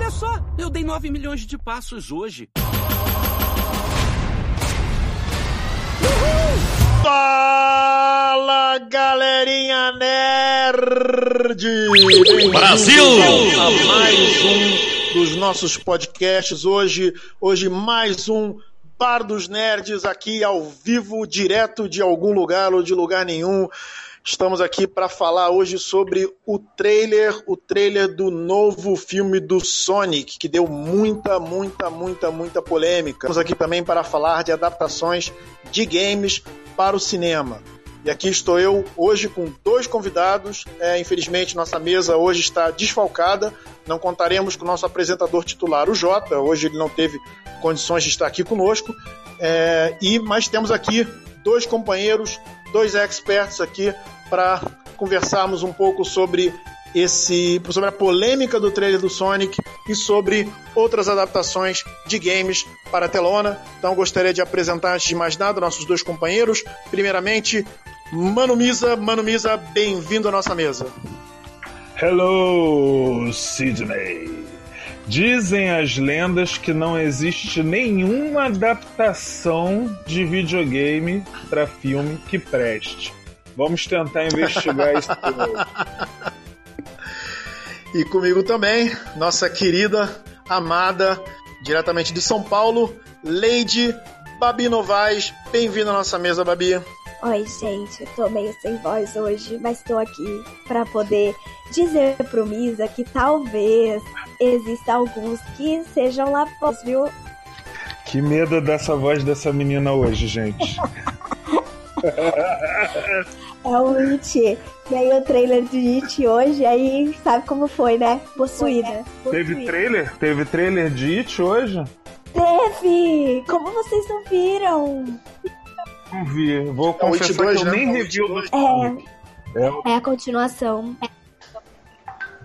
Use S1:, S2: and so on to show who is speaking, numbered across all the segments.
S1: Olha só, eu dei 9 milhões de passos hoje.
S2: Fala, galerinha nerd!
S3: Brasil!
S2: A mais um dos nossos podcasts. Hoje, hoje mais um Bar dos Nerds aqui ao vivo, direto de algum lugar ou de lugar nenhum. Estamos aqui para falar hoje sobre o trailer, o trailer do novo filme do Sonic, que deu muita, muita, muita, muita polêmica. Estamos aqui também para falar de adaptações de games para o cinema. E aqui estou eu hoje com dois convidados. É, infelizmente, nossa mesa hoje está desfalcada. Não contaremos com o nosso apresentador titular, o Jota. Hoje ele não teve condições de estar aqui conosco. É, e mas temos aqui dois companheiros, dois experts aqui para conversarmos um pouco sobre esse sobre a polêmica do trailer do Sonic e sobre outras adaptações de games para a telona. Então gostaria de apresentar antes de mais nada nossos dois companheiros. Primeiramente, Mano Misa, Mano Misa, bem-vindo à nossa mesa.
S4: Hello, Sidney. Dizem as lendas que não existe nenhuma adaptação de videogame para filme que preste. Vamos tentar investigar isso.
S2: E comigo também, nossa querida, amada, diretamente de São Paulo, Lady Babi Novaes. Bem-vinda à nossa mesa, Babi.
S5: Oi, gente, eu tô meio sem voz hoje, mas tô aqui para poder dizer pro Misa que talvez exista alguns que sejam lapós, viu?
S4: Que medo dessa voz dessa menina hoje, gente.
S5: é o It. E aí o trailer de It hoje, aí sabe como foi, né? Possuída.
S4: Teve trailer? Teve trailer de It hoje?
S5: Teve! Como vocês não viram?
S4: Não vi. Vou é confessar que eu né? nem revi o do Sonic.
S5: É, é a continuação.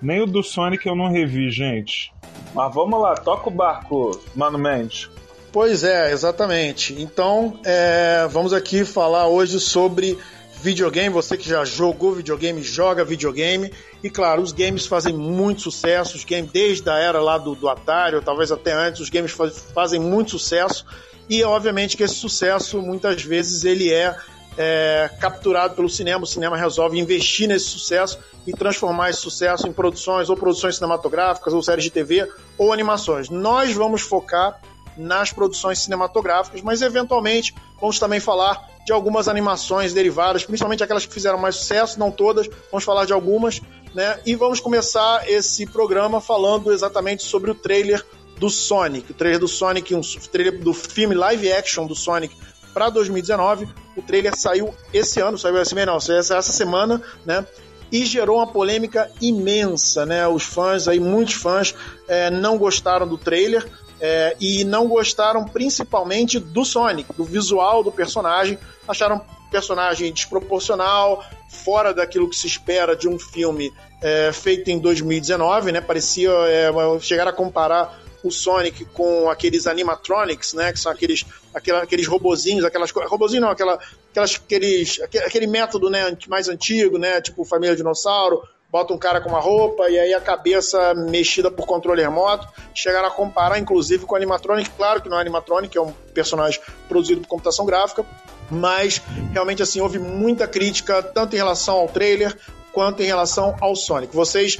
S4: Nem o do Sonic eu não revi, gente. Mas vamos lá, toca o barco, Mano Mendes.
S2: Pois é, exatamente. Então, é, vamos aqui falar hoje sobre videogame. Você que já jogou videogame, joga videogame. E claro, os games fazem muito sucesso. Os games, desde a era lá do, do Atari, ou talvez até antes, os games faz, fazem muito sucesso. E obviamente que esse sucesso, muitas vezes, ele é, é capturado pelo cinema. O cinema resolve investir nesse sucesso e transformar esse sucesso em produções, ou produções cinematográficas, ou séries de TV, ou animações. Nós vamos focar nas produções cinematográficas, mas eventualmente vamos também falar de algumas animações derivadas, principalmente aquelas que fizeram mais sucesso, não todas, vamos falar de algumas, né? E vamos começar esse programa falando exatamente sobre o trailer do Sonic, o trailer do Sonic, um trailer do filme live action do Sonic para 2019. O trailer saiu esse ano, saiu não, saiu essa semana, né? E gerou uma polêmica imensa, né? Os fãs aí, muitos fãs, é, não gostaram do trailer é, e não gostaram principalmente do Sonic, do visual do personagem, acharam personagem desproporcional, fora daquilo que se espera de um filme é, feito em 2019, né? Parecia é, chegar a comparar o Sonic com aqueles animatronics, né? Que são aqueles, aqueles, aqueles robozinhos, aquelas robozinhos não, aquela, aquelas, aqueles, aquele, aquele método né, mais antigo, né? Tipo família dinossauro, bota um cara com uma roupa e aí a cabeça mexida por controle remoto. Chegaram a comparar, inclusive, com o animatronic. Claro que não é animatronic, é um personagem produzido por computação gráfica, mas realmente assim houve muita crítica tanto em relação ao trailer quanto em relação ao Sonic. Vocês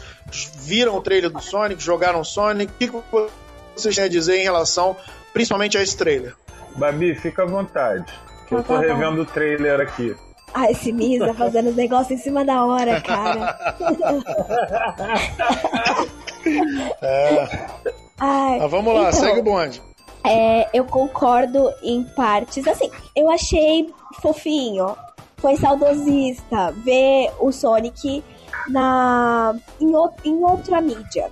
S2: viram o trailer do Sonic, jogaram Sonic? O que vocês têm a dizer em relação, principalmente a esse trailer?
S4: Babi, fica à vontade. Que eu tô revendo o trailer aqui.
S5: Ah, esse Misa fazendo os negócios em cima da hora, cara.
S2: é. Ai, Mas vamos lá, então, segue o bonde.
S5: É, eu concordo em partes. Assim, eu achei fofinho. Foi saudosista ver o Sonic na, em, em outra mídia.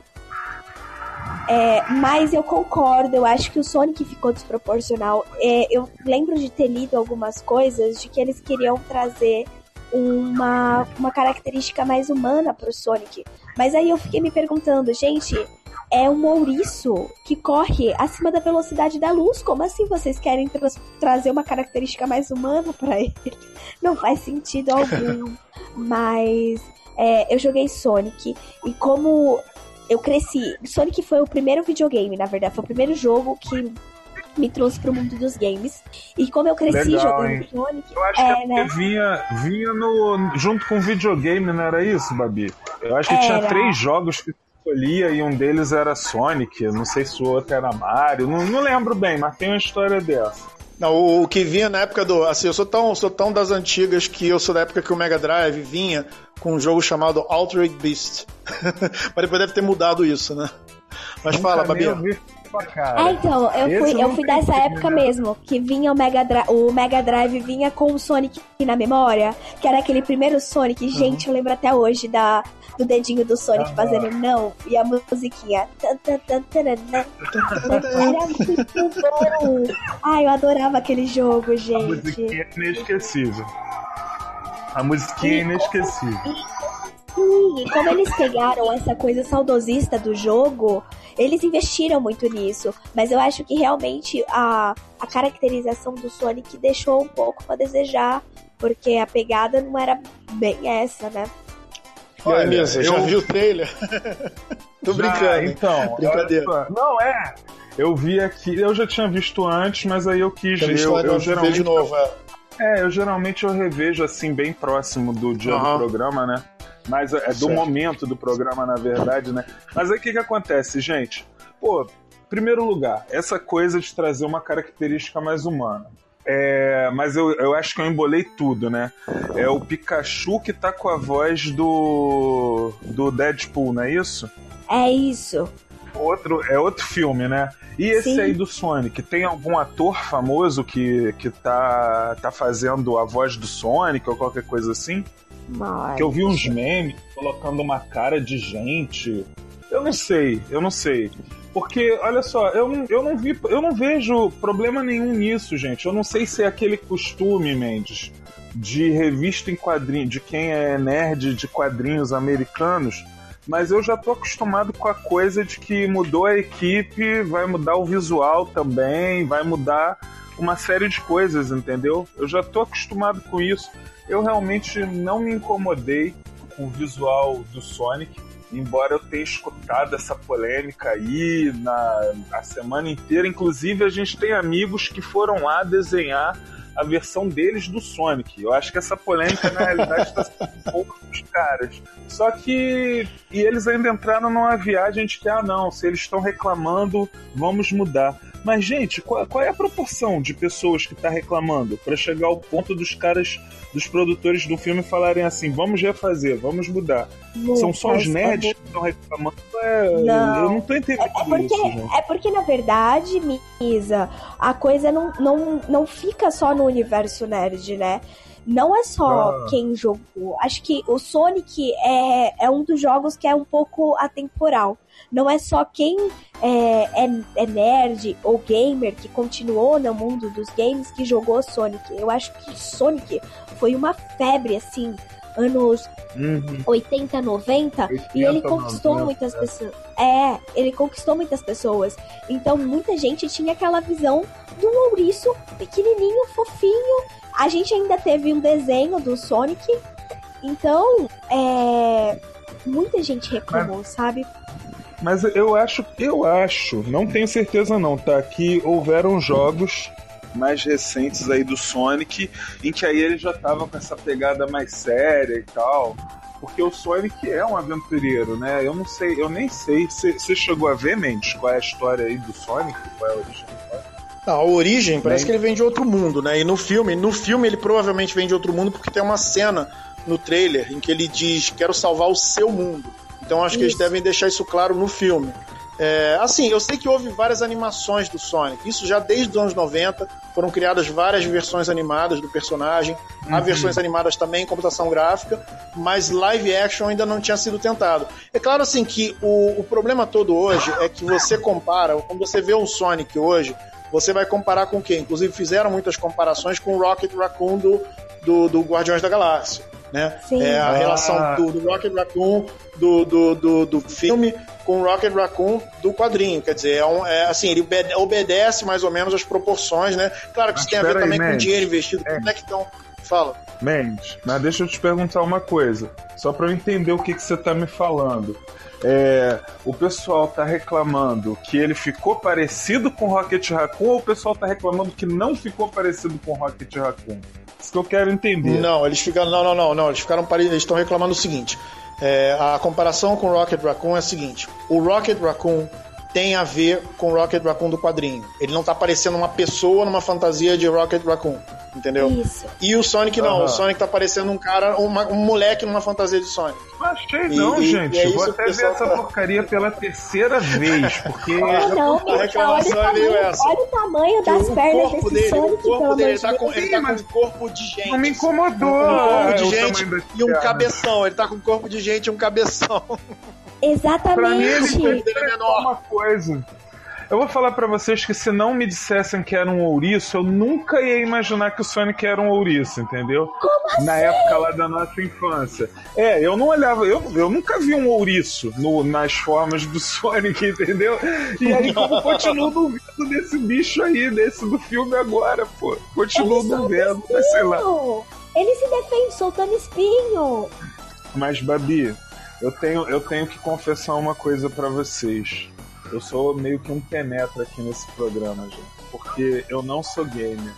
S5: É, mas eu concordo, eu acho que o Sonic ficou desproporcional. É, eu lembro de ter lido algumas coisas de que eles queriam trazer uma, uma característica mais humana pro Sonic. Mas aí eu fiquei me perguntando, gente, é um ouriço que corre acima da velocidade da luz. Como assim vocês querem tra trazer uma característica mais humana para ele? Não faz sentido algum. Mas é, eu joguei Sonic e como eu cresci. Sonic foi o primeiro videogame, na verdade. Foi o primeiro jogo que me trouxe pro mundo dos games. E como eu cresci
S4: Legal,
S5: jogando
S4: hein?
S5: Sonic,
S4: Eu acho
S5: é,
S4: que é
S5: né?
S4: porque vinha, vinha no, junto com o videogame, não era isso, Babi? Eu acho que tinha
S5: Era.
S4: três jogos que escolhia e um deles era Sonic, não sei se o outro era Mario, não, não lembro bem, mas tem uma história dessa.
S2: Não, o, o que vinha na época do. Assim, eu sou tão, sou tão das antigas que eu sou da época que o Mega Drive vinha com um jogo chamado Altered Beast. Mas depois deve ter mudado isso, né? Mas fala,
S4: Nunca nem
S2: Babi.
S4: cara.
S5: Ah, então, eu
S4: Esse
S5: fui,
S4: eu
S5: fui dessa época
S4: né?
S5: mesmo, que vinha o Mega, Dri o Mega Drive vinha com o Sonic na memória, que era aquele primeiro Sonic. Gente, eu lembro até hoje da, do dedinho do Sonic
S4: Aham.
S5: fazendo não e a musiquinha. Era muito bom. Ai, eu adorava aquele jogo,
S4: A
S5: gente.
S4: musiquinha é inesquecível. A musiquinha é inesquecível.
S5: Sim, e como eles pegaram essa coisa saudosista do jogo, eles investiram muito nisso. Mas eu acho que realmente a, a caracterização do Sonic deixou um pouco a desejar, porque a pegada não era bem essa, né?
S2: Aí,
S4: Olha,
S2: Misa, já
S4: eu-
S2: viu o trailer? Tô brincando. hein?
S4: então,
S2: Brincadeira.
S4: olha. Não, é. Eu vi aqui, eu já tinha visto antes, mas aí eu quis
S2: vi
S4: Eu, eu geralmente
S2: de novo. é.
S4: É, eu geralmente eu revejo assim bem próximo do dia
S2: Aham.
S4: do programa, né? Mas é do
S2: Certo.
S4: momento do programa, na verdade, né? Mas aí o que que acontece, gente? Pô, primeiro lugar, essa coisa de trazer uma característica mais humana. É, mas eu, eu acho que eu embolei tudo, né? É o Pikachu que tá com a voz do do Deadpool, não é isso?
S5: É isso.
S4: Outro, é outro filme, né? E esse
S5: Sim.
S4: aí do Sonic, tem algum ator famoso que, que tá, tá fazendo a voz do Sonic ou qualquer coisa assim?
S5: Mas...
S4: Que eu vi uns memes colocando uma cara de gente. Eu não sei, eu não sei. Porque, olha só, eu eu não vi, eu não vejo problema nenhum nisso, gente. Eu não sei se é aquele costume, Mendes, de revista em quadrinhos, de quem é nerd de quadrinhos americanos, mas eu já tô acostumado com a coisa de que mudou a equipe, vai mudar o visual também, vai mudar uma série de coisas, entendeu? Eu já tô acostumado com isso. Eu realmente não me incomodei com o visual do Sonic, embora eu tenha escutado essa polêmica aí na a semana inteira. Inclusive, a gente tem amigos que foram lá desenhar a versão deles do Sonic. Eu acho que essa polêmica, na realidade, está um pouco dos caras. Só que. E eles ainda entraram numa viagem de que, ah, não, se eles estão reclamando, vamos mudar. Mas, gente, qual, qual é a proporção de pessoas que está reclamando para chegar ao ponto dos caras, dos produtores do filme falarem assim: vamos refazer, vamos mudar? São só os
S5: Lucas, é
S4: nerds que estão reclamando? É,
S5: Não.
S4: Eu não tô entendendo
S5: É porque,
S4: isso,
S5: é porque, na verdade, Misa, a coisa não, não, não fica só no universo nerd, né? Não é só
S4: Ah.
S5: quem jogou. Acho que o Sonic é, é um dos jogos que é um pouco atemporal. Não é só quem é, é, é nerd ou gamer que continuou no mundo dos games que jogou Sonic. Eu acho que Sonic foi uma febre, assim, anos
S4: Uhum.
S5: 80, 90, e ele
S4: 80,
S5: conquistou
S4: 90,
S5: muitas
S4: é.
S5: pessoas. É, ele conquistou muitas pessoas. Então muita gente tinha aquela visão do ouriço pequenininho, fofinho. A gente ainda teve um desenho do Sonic. Então, é. Muita gente reclamou, sabe?
S4: Mas eu acho, eu acho, não tenho certeza não, tá? Que houveram jogos mais recentes aí do Sonic em que aí ele já tava com essa pegada mais séria e tal. Porque o Sonic é um aventureiro, né? Eu não sei, eu nem sei. Você chegou a ver, Mendes, qual é a história aí do Sonic? Qual é a origem do Sonic?
S2: Não, a origem parece que ele vem de outro mundo, né? E no filme, no filme ele provavelmente vem de outro mundo porque tem uma cena no trailer em que ele diz: "Quero salvar o seu mundo". Então acho que eles
S5: Isso.
S2: devem deixar isso claro no filme. É, assim, eu sei que houve várias animações do Sonic. Isso já desde os anos 90 foram criadas várias versões animadas do personagem. Há
S4: Uhum.
S2: versões animadas também em computação gráfica, mas live action ainda não tinha sido tentado. É claro assim que o, o problema todo hoje é que você compara, quando você vê o Sonic hoje, você vai comparar com quem? Inclusive fizeram muitas comparações com o Rocket Raccoon do, do, do Guardiões da Galáxia. Né?
S5: Sim.
S2: É a
S4: Ah.
S2: relação do, do Rocket Raccoon do, do, do, do filme com o Rocket Raccoon do quadrinho. Quer dizer, é, um, é assim, ele obede- obedece mais ou menos as proporções, né? Claro que
S4: Mas
S2: isso tem a ver
S4: aí,
S2: também com
S4: Mendes.
S2: dinheiro investido. Como é que estão Fala.
S4: Mendes, mas deixa eu te perguntar uma coisa, só para eu entender o que, que você tá me falando. É, o pessoal tá reclamando que ele ficou parecido com Rocket Raccoon ou o pessoal tá reclamando que não ficou parecido com Rocket Raccoon? Isso que eu quero entender.
S2: Não, eles ficaram. Não, não, não, não. Eles ficaram. Eles estão reclamando o seguinte. É, a comparação com o Rocket Raccoon é a seguinte: o Rocket Raccoon tem a ver com o Rocket Raccoon do quadrinho. Ele não tá parecendo uma pessoa numa fantasia de Rocket Raccoon, entendeu?
S5: Isso.
S2: E o Sonic não,
S4: Aham.
S2: o Sonic tá parecendo um cara, uma- um moleque numa fantasia de Sonic.
S4: Não achei
S2: E-
S4: não,
S2: e-
S4: gente.
S2: e é
S4: Vou até ver essa
S2: tá-
S4: porcaria pela terceira vez, porque
S5: Ah, não,
S2: a
S5: olha,
S2: é
S5: tamanho,
S2: essa.
S5: olha o tamanho
S2: Que
S5: das
S2: o
S5: pernas
S2: corpo
S5: desse
S2: dele,
S5: Sonic,
S2: o corpo
S5: pelo
S2: dele,
S5: amor
S2: ele tá com, ele
S4: Sim,
S2: tá com um corpo de gente.
S4: não me incomodou.
S2: Um corpo
S4: é,
S2: de
S4: o
S2: gente e um cabeção. Ele tá com um corpo de gente e um cabeção.
S4: Pra mim, ele
S5: Exatamente.
S2: é menor.
S4: uma coisa. Eu vou falar pra vocês que se não me dissessem que era um ouriço, eu nunca ia imaginar que o Sonic era um ouriço, entendeu? Na época lá da nossa infância. É, eu não olhava, eu, eu nunca vi um ouriço no- nas formas do Sonic, entendeu? E aí, como continuo duvidando desse bicho aí, desse do filme agora, pô. Continuo duvidando, mas sei lá.
S5: Ele se defende soltando espinho.
S4: Mas, Babi, eu tenho, eu tenho que confessar uma coisa pra vocês. Eu sou meio que um penetra aqui nesse programa, gente. Porque eu não sou gamer.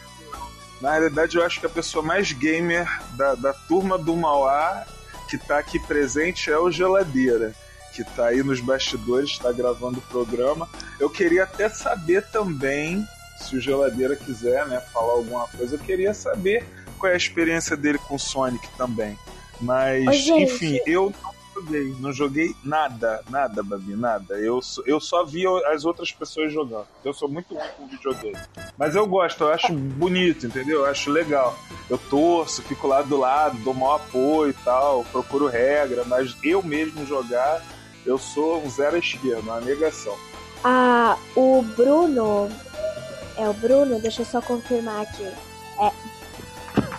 S4: Na realidade, eu acho que a pessoa mais gamer da, da turma do Mauá que tá aqui presente é o Geladeira. Que tá aí nos bastidores, tá gravando o programa. Eu queria até saber também, se o Geladeira quiser, né, falar alguma coisa, eu queria saber qual é a experiência dele com o Sonic também. Mas,
S5: gente.
S4: enfim, eu não joguei, não joguei nada, nada, Babi, nada. Eu, só- eu só vi as outras pessoas jogando. Eu sou muito ruim com videogame. Mas eu gosto, eu acho bonito, entendeu? Eu acho legal. Eu torço, fico lá do lado, dou maior apoio e tal, procuro regra, mas eu mesmo jogar, eu sou um zero à esquerda, uma negação.
S5: Ah, o Bruno. É o Bruno? Deixa eu só confirmar aqui. É.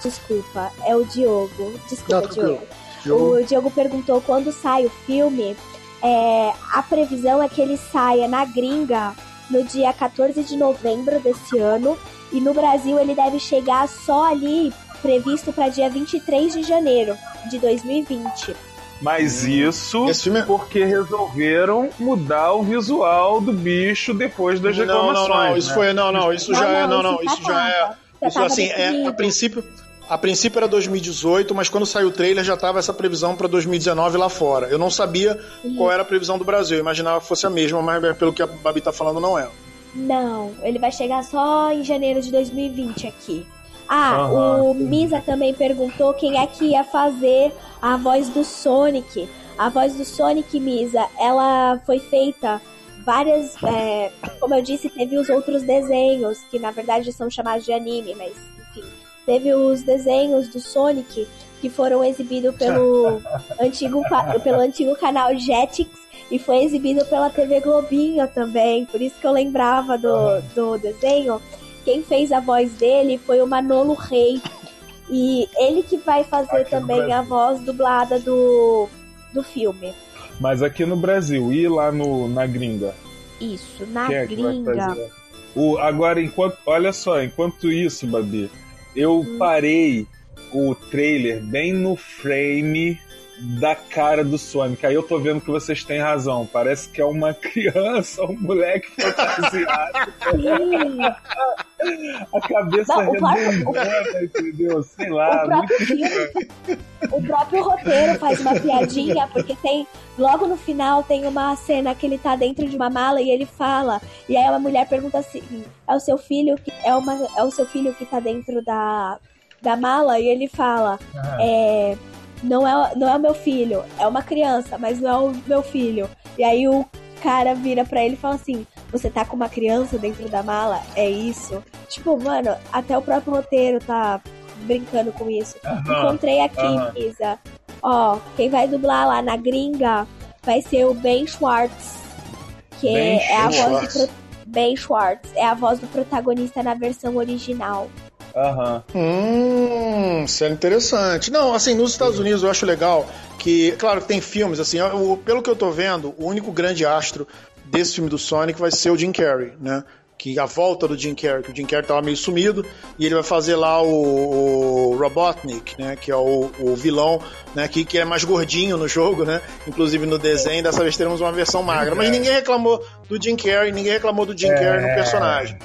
S5: Desculpa, é o Diogo. Desculpa,
S2: Não, tranquilo.
S5: Diogo. O Diogo perguntou quando sai o filme. É, a previsão é que ele saia na gringa no dia 14 de novembro desse ano. E no Brasil ele deve chegar só ali, previsto para dia 23 de janeiro de 2020.
S4: Mas isso
S2: Esse filme é-
S4: porque resolveram mudar o visual do bicho depois das
S2: Não,
S4: reclamações.
S2: não, não. Isso
S4: né?
S2: foi. Não, não. Isso já é. Não, não. Isso já é. Isso assim, é, a princípio. A princípio era 2018, mas quando saiu o trailer já tava essa previsão para 2019 lá fora. Eu não sabia qual era a previsão do Brasil, eu imaginava que fosse a mesma, mas pelo que a Babi tá falando, não é.
S5: Não, ele vai chegar só em janeiro de 2020 aqui. Ah,
S4: Aham,
S5: o. Misa também perguntou quem é que ia fazer a voz do Sonic. A voz do Sonic, Misa, ela foi feita várias. é, como eu disse, teve os outros desenhos, que na verdade são chamados de anime, mas enfim. Teve os desenhos do Sonic que foram exibidos pelo antigo, pelo antigo canal Jetix e foi exibido pela TV Globinho também. Por isso que eu lembrava do, do desenho. Quem fez a voz dele foi o Manolo Rei. E ele que vai fazer
S4: Aqui
S5: também a voz dublada do, do filme.
S4: Mas aqui no Brasil e lá no, na gringa.
S5: Isso, na
S4: Quem é
S5: gringa.
S4: fazer? O, agora, enquanto. Olha só, enquanto isso, Babi, eu parei o trailer bem no frame da cara do Sonic. Aí eu tô vendo que vocês têm razão. Parece que é uma criança, um moleque fantasiado.
S5: Sim,
S4: A cabeça
S5: Não, o próprio-
S4: redondona, entendeu? Sei
S5: o
S4: lá.
S5: próprio
S4: muito
S5: filme, o próprio roteiro faz uma piadinha, porque tem. Logo no final tem uma cena que ele tá dentro de uma mala e ele fala. E aí uma mulher pergunta assim: é o seu filho que. É, uma, é o seu filho que tá dentro da, da mala? E ele fala. É. Não é, não é o meu filho, é uma criança, mas não é o meu filho. E aí o cara vira pra ele e fala assim: Você tá com uma criança dentro da mala? É isso? Tipo, mano, até o próprio roteiro tá brincando com isso. Encontrei aqui,
S4: aham.
S5: Isa. Ó, quem vai dublar lá na gringa vai ser o Ben Schwartz. Que
S4: Ben
S5: é a voz
S2: Schwartz.
S5: do. Ben Schwartz. É a voz do protagonista na versão original.
S4: Aham.
S2: Hum, isso é interessante. Não, assim, nos Estados Unidos eu acho legal que, claro, tem filmes, assim, o- pelo que eu tô vendo, o único grande astro desse filme do Sonic vai ser o Jim Carrey, né? que a volta do Jim Carrey, que o Jim Carrey tava meio sumido, e ele vai fazer lá o, o Robotnik, né, que é o, o vilão, né, que, que é mais gordinho no jogo, né, inclusive no desenho, dessa vez teremos uma versão magra, mas ninguém reclamou do Jim Carrey, ninguém reclamou do Jim
S4: É.
S2: Carrey no personagem.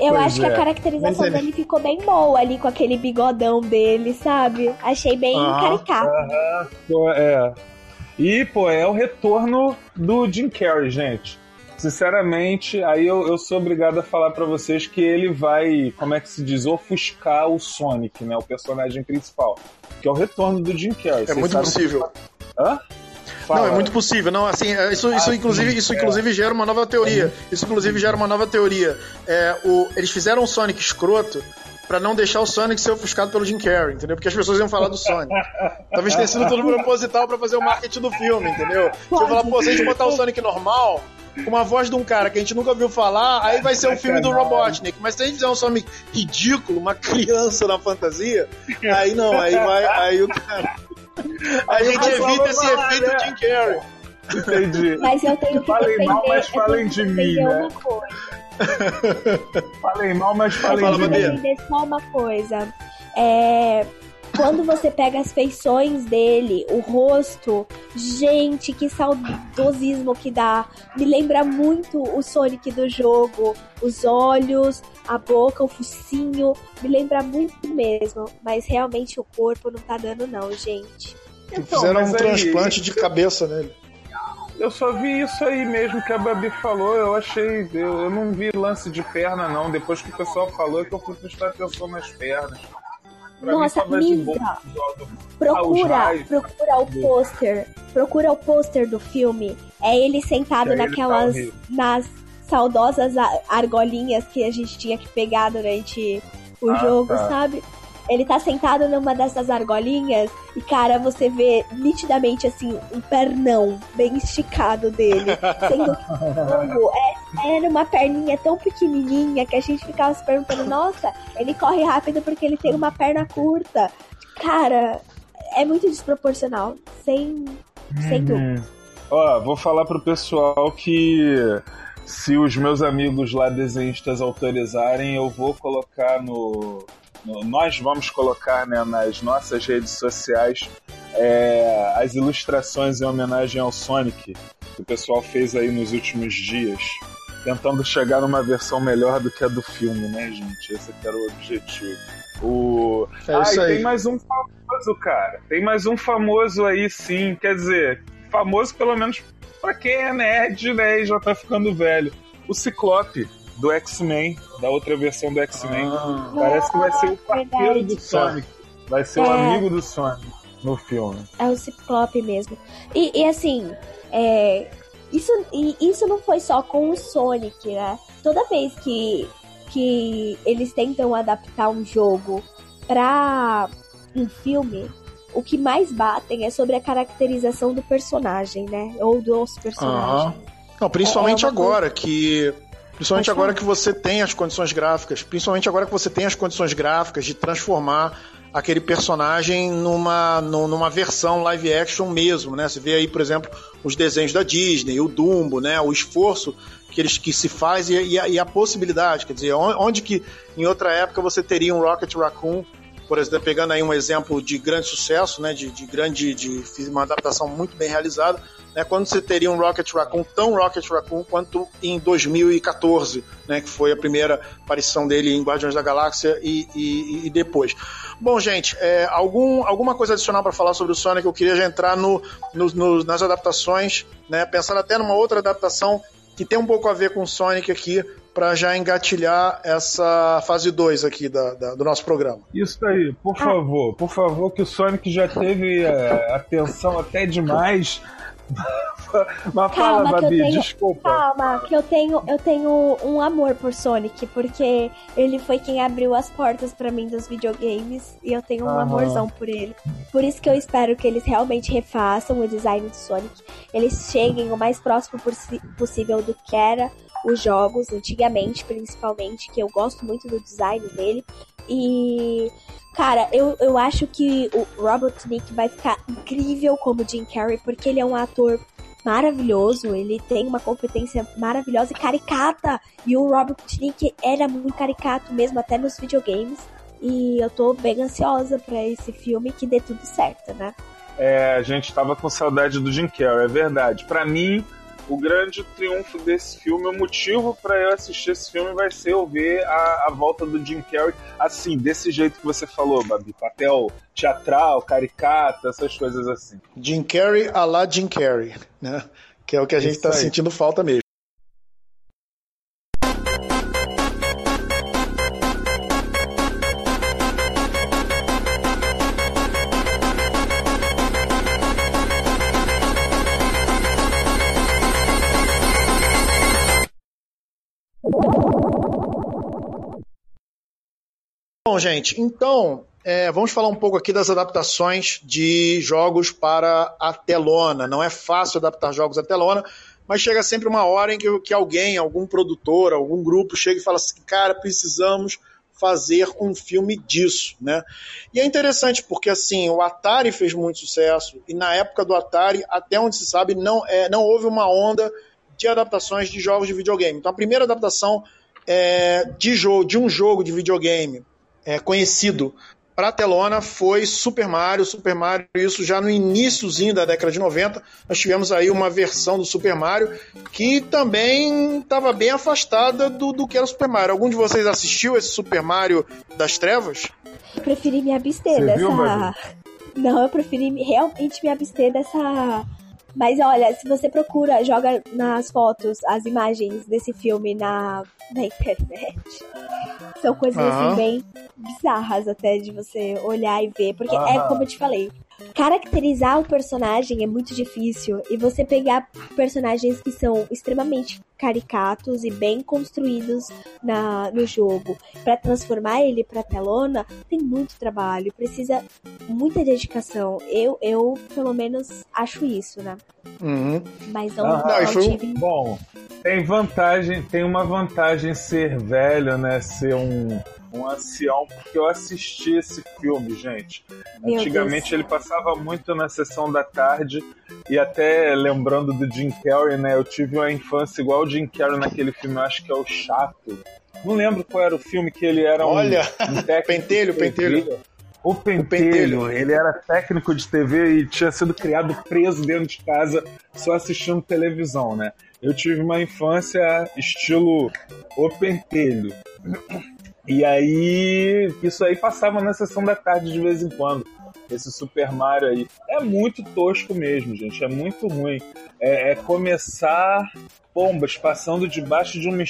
S5: Eu
S4: Pois
S5: acho que
S4: é.
S5: a caracterização
S2: Mas ele-
S5: dele ficou bem boa ali com aquele bigodão dele, sabe? Achei bem
S2: Aham.
S5: caricato.
S4: Pô, É. E, pô, é o retorno do Jim Carrey, gente. Sinceramente, aí eu, eu sou obrigado a falar pra vocês que ele vai, como é que se diz, ofuscar o Sonic, né? O personagem principal. Que é o retorno do Jim Carrey.
S2: É
S4: Vocês
S2: muito possível.
S4: Hã?
S2: Não,
S4: Fala.
S2: é muito possível. Não, assim, é, isso, isso,
S4: Ah,
S2: inclusive,
S4: sim,
S2: isso
S4: é.
S2: inclusive gera uma nova teoria. Isso inclusive gera uma nova teoria. É, o, eles fizeram um Sonic escroto pra não deixar o Sonic ser ofuscado pelo Jim Carrey, entendeu? Porque as pessoas iam falar do Sonic. Talvez tenha sido tudo proposital pra fazer o marketing do filme, entendeu? Você vai falar, pô, se a gente botar o Sonic normal, com uma voz de um cara que a gente nunca ouviu falar, aí vai ser o filme do Robotnik. Mas se a gente fizer um Sonic ridículo, uma criança na fantasia, aí não, aí vai, aí o cara. A gente evita esse efeito
S4: né?
S2: Jim Carrey.
S4: Entendi.
S5: Mas eu tenho que
S4: Falem
S5: defender,
S4: mal, mas
S5: eu
S4: falem de mim, né? Falem mal, mas falem de
S5: Eu tenho
S4: mim.
S5: que defender só uma coisa. É, quando você pega as feições dele, o rosto, gente, que saudosismo que dá. Me lembra muito o Sonic do jogo. Os olhos, a boca, o focinho. Me lembra muito mesmo. Mas realmente o corpo não tá dando, não, gente.
S4: Então,
S2: Fizeram um
S4: aí-
S2: transplante de cabeça nele.
S4: Eu só vi isso aí mesmo que a Babi falou, eu achei. Eu, eu não vi lance de perna, não. Depois que o pessoal falou, é que eu fui prestar atenção nas pernas. Pra
S5: Nossa,
S4: mim, boa.
S5: Procura, procura o pôster. Procura o pôster do filme. É ele sentado
S4: É ele
S5: naquelas.
S4: tá horrível.
S5: nas saudosas argolinhas que a gente tinha que pegar durante o
S4: Ah,
S5: jogo,
S4: tá.
S5: sabe? Ele tá sentado numa dessas argolinhas e, cara, você vê nitidamente, assim, um pernão bem esticado dele. Sendo longo. É, era uma perninha tão pequenininha que a gente ficava se perguntando, nossa, ele corre rápido porque ele tem uma perna curta. Cara, é muito desproporcional. Sem, sem dúvida.
S4: Uhum. Ó, vou falar pro pessoal que se os meus amigos lá desenhistas autorizarem, eu vou colocar no. Nós vamos colocar né, nas nossas redes sociais é, as ilustrações em homenagem ao Sonic que o pessoal fez aí nos últimos dias. Tentando chegar numa versão melhor do que a do filme, né, gente? Esse que era o objetivo. O...
S2: É
S4: ah, e tem mais um famoso, cara. Tem mais um famoso aí, sim. Quer dizer, famoso pelo menos pra quem é nerd, né? E já tá ficando velho. O Ciclope, do X-Men, da outra versão do X-Men.
S2: Ah.
S4: Parece que vai ser o parceiro
S5: Verdade.
S4: do Sonic. Vai ser o
S5: É.
S4: amigo do Sonic no filme.
S5: É o Ciclope mesmo. E, e assim, é, isso, e isso não foi só com o Sonic, né? Toda vez que, que eles tentam adaptar um jogo pra um filme, o que mais batem é sobre a caracterização do personagem, né? Ou dos personagens.
S2: Não, principalmente
S5: É coisa-
S2: agora que. Principalmente agora que você tem as condições gráficas. Principalmente agora que você tem as condições gráficas de transformar aquele personagem numa, nu- numa versão live action mesmo, né? Você vê aí, por exemplo, os desenhos da Disney, o Dumbo, né? O esforço que eles que se faz e, e a, e a possibilidade, quer dizer, on- onde que em outra época você teria um Rocket Raccoon, por exemplo, pegando aí um exemplo de grande sucesso, né? De, de grande, de fiz uma adaptação muito bem realizada, né? Quando você teria um Rocket Raccoon tão Rocket Raccoon quanto em 2014, né? Que foi a primeira aparição dele em Guardiões da Galáxia e, e- e depois. Bom, gente, é, algum, alguma coisa adicional para falar sobre o Sonic? Eu queria já entrar no, no- no- nas adaptações, né? Pensando até numa outra adaptação que tem um pouco a ver com o Sonic aqui, para já engatilhar essa fase 2 aqui da- da- do nosso programa.
S4: Isso aí, por favor, por favor, que o Sonic já teve é, atenção até demais. Mas fala,
S5: Calma, que eu
S4: Babi,
S5: tenho-
S4: desculpa.
S5: Calma, que eu tenho, eu tenho um amor por Sonic, porque ele foi quem abriu as portas pra mim dos videogames e eu tenho um amorzão por ele. Por isso que eu espero que eles realmente refaçam o design do Sonic, eles cheguem o mais próximo possível do que era os jogos, antigamente, principalmente, que eu gosto muito do design dele. E, cara, eu, eu acho que o Robotnik vai ficar incrível como Jim Carrey, porque ele é um ator maravilhoso, ele tem uma competência maravilhosa e caricata. E o Robert Nick era muito caricato mesmo, até nos videogames. E eu tô bem ansiosa para esse filme que dê tudo certo, né?
S4: É, a gente tava com saudade do Jim Carrey, é verdade. Para mim, o grande triunfo desse filme, o motivo para eu assistir esse filme vai ser eu ver a, a, volta do Jim Carrey, assim, desse jeito que você falou, Babi, papel teatral, caricata, essas coisas assim.
S2: Jim Carrey a la Jim Carrey, né? Que é o que a gente está sentindo falta mesmo. Bom, gente, então é, vamos falar um pouco aqui das adaptações de jogos para a telona. Não é fácil adaptar jogos à telona, mas chega sempre uma hora em que, que alguém, algum produtor, algum grupo chega e fala assim: cara, precisamos fazer um filme disso, né? E é interessante porque assim o Atari fez muito sucesso e na época do Atari, até onde se sabe, não, é, não houve uma onda de adaptações de jogos de videogame. Então a primeira adaptação é, de jogo, de um jogo de videogame é, conhecido para a telona foi Super Mario. Super Mario, isso já no iníciozinho da década de 90, nós tivemos aí uma versão do Super Mario que também estava bem afastada do, do que era o Super Mario. Algum de vocês assistiu esse Super Mario das Trevas?
S5: Eu preferi me abster Você dessa. Viu, Não, eu preferi realmente me abster dessa. Mas olha, se você procura, joga nas fotos as imagens desse filme na, na internet são coisas uhum. assim bem bizarras até de você olhar e ver. Porque uhum. é como eu te falei. Caracterizar o personagem é muito difícil e você pegar personagens que são extremamente caricatos e bem construídos na, no jogo para transformar ele para telona tem muito trabalho, precisa muita dedicação. Eu, eu pelo menos acho isso, né?
S2: Uhum.
S5: Mas não, ah, não,
S4: não tive... Bom, tem vantagem, tem uma vantagem ser velho, né? Ser um, um ancião, porque eu assisti esse filme, gente. Meu Antigamente Deus. ele passava muito na sessão da tarde e até lembrando do Jim Carrey, né? Eu tive uma infância igual o Jim Carrey naquele filme, eu acho que é o Chato. Não lembro qual era o filme que ele era
S2: Olha, um, um pentelho, pentelho.
S4: O pentelho, o pentelho, ele era técnico de TV e tinha sido criado preso dentro de casa só assistindo televisão, né? Eu tive uma infância estilo O Pentelho. E aí, isso aí passava na sessão da tarde de vez em quando. Esse Super Mario aí. É muito tosco mesmo, gente. É muito ruim. É, é começar bombas passando debaixo de uma,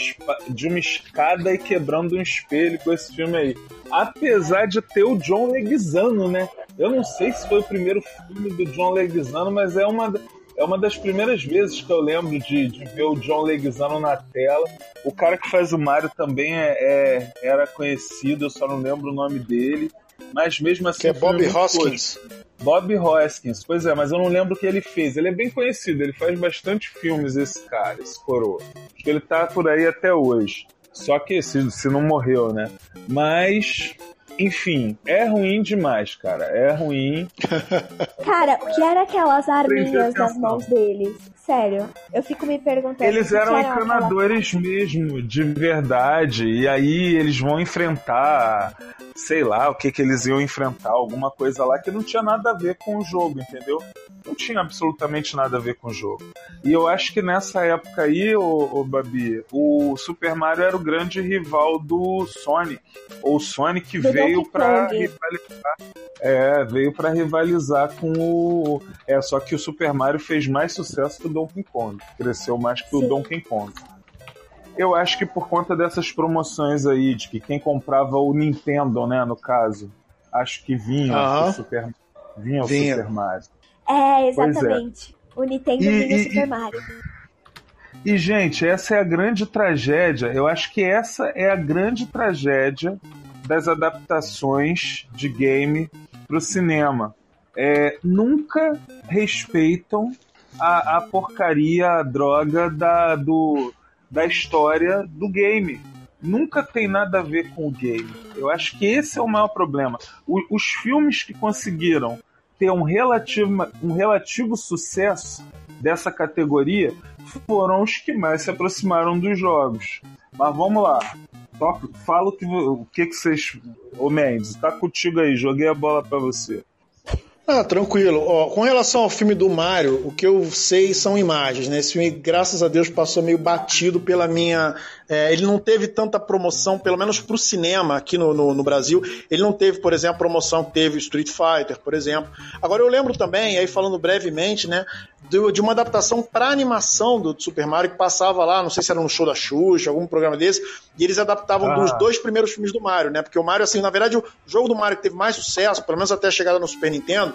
S4: de uma escada e quebrando um espelho com esse filme aí. Apesar de ter o John Leguizano, né? Eu não sei se foi o primeiro filme do John Leguizano, mas é uma, é uma das primeiras vezes que eu lembro de, de ver o John Leguizano na tela. O cara que faz o Mario também é, é era conhecido, eu só não lembro o nome dele. Mas mesmo assim.
S2: Que é Bob Hoskins.
S4: Bob Hoskins, pois é, mas eu não lembro o que ele fez. Ele é bem conhecido, ele faz bastante filmes, esse cara, esse coroa. Acho que ele tá por aí até hoje. Só que se, se não morreu, né? Mas enfim, é ruim demais, cara. É ruim.
S5: Cara, o que era aquelas arminhas nas mãos deles? Sério, eu fico me perguntando.
S4: Eles eram encanadores aquela... mesmo, de verdade. E aí eles vão enfrentar, sei lá, o que que eles iam enfrentar, alguma coisa lá que não tinha nada a ver com o jogo, entendeu? Não tinha absolutamente nada a ver com o jogo. E eu acho que nessa época aí, ô, ô Babi, o Super Mario era o grande rival do Sonic. Ou o Sonic do veio para rivalizar. É, veio para rivalizar com o. É, só que o Super Mario fez mais sucesso que o Donkey Kong. Cresceu mais que Sim. o Donkey Kong. Eu acho que por conta dessas promoções aí, de que quem comprava o Nintendo, né, no caso, acho que vinha o Super, vinha, vinha. o Super Mario.
S5: É, exatamente. É. O Nintendo e, vinha o Super Mario.
S4: E, gente, essa é a grande tragédia. Eu acho que essa é a grande tragédia das adaptações de game para o cinema. É, nunca respeitam a, a porcaria, a droga da, do, da história do game. Nunca tem nada a ver com o game. Eu acho que esse é o maior problema. O, os filmes que conseguiram ter um relativo, um relativo sucesso dessa categoria foram os que mais se aproximaram dos jogos. Mas vamos lá. Fala o que, o que, que vocês. Ô Mendes, tá contigo aí, joguei a bola para você.
S2: Ah, tranquilo. Ó, com relação ao filme do Mario, o que eu sei são imagens, né? Esse filme, graças a Deus, passou meio batido pela minha. É, ele não teve tanta promoção, pelo menos pro cinema aqui no, no, no, Brasil. Ele não teve, por exemplo, a promoção que teve Street Fighter, por exemplo. Agora eu lembro também, aí falando brevemente, né? de uma adaptação para animação do Super Mario que passava lá, não sei se era no show da Xuxa, algum programa desse, e eles adaptavam ah. dos dois primeiros filmes do Mario, né? Porque o Mario, assim, na verdade, o jogo do Mario que teve mais sucesso, pelo menos até a chegada no Super Nintendo,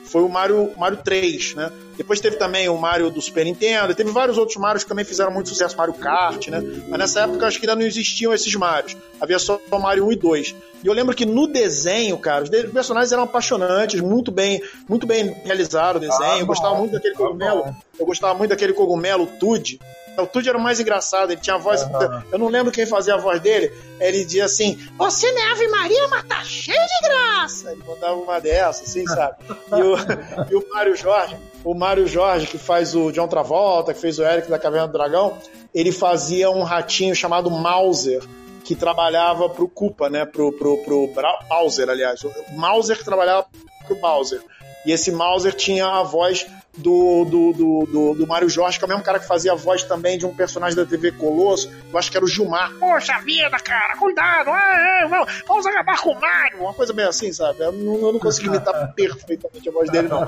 S2: foi o Mario, Mario 3, né? Depois teve também o Mario do Super Nintendo, teve vários outros Marios que também fizeram muito sucesso, Mario Kart, né? Mas nessa época acho que ainda não existiam esses Marios. Havia só o Mario 1 e 2. E eu lembro que no desenho, cara, os personagens eram apaixonantes, muito bem, muito bem realizado o desenho. Ah, eu gostava muito daquele cogumelo. Eu gostava muito daquele cogumelo Tude. O Tude era o mais engraçado, ele tinha a voz. Eu não lembro quem fazia a voz dele. Ele dizia assim: Você não é Ave Maria, mas tá cheio de graça. Ele mandava uma dessa, assim, sabe? E o, e o Mário Jorge, o Mário Jorge, que faz o John Travolta, que fez o Eric da Caverna do Dragão, ele fazia um ratinho chamado Mauser que trabalhava pro Koopa, né? Pro, pro, pro Bowser, aliás. O Mauser trabalhava pro Bowser. E esse Mauser tinha a voz do, do, do, do, do Mário Jorge, que é o mesmo cara que fazia a voz também de um personagem da TV Colosso, eu acho que era o Gilmar. Poxa vida, cara, cuidado, é, é, vamos, vamos acabar com o Mário, uma coisa bem assim, sabe? Eu não, eu não consegui imitar perfeitamente a voz dele, não.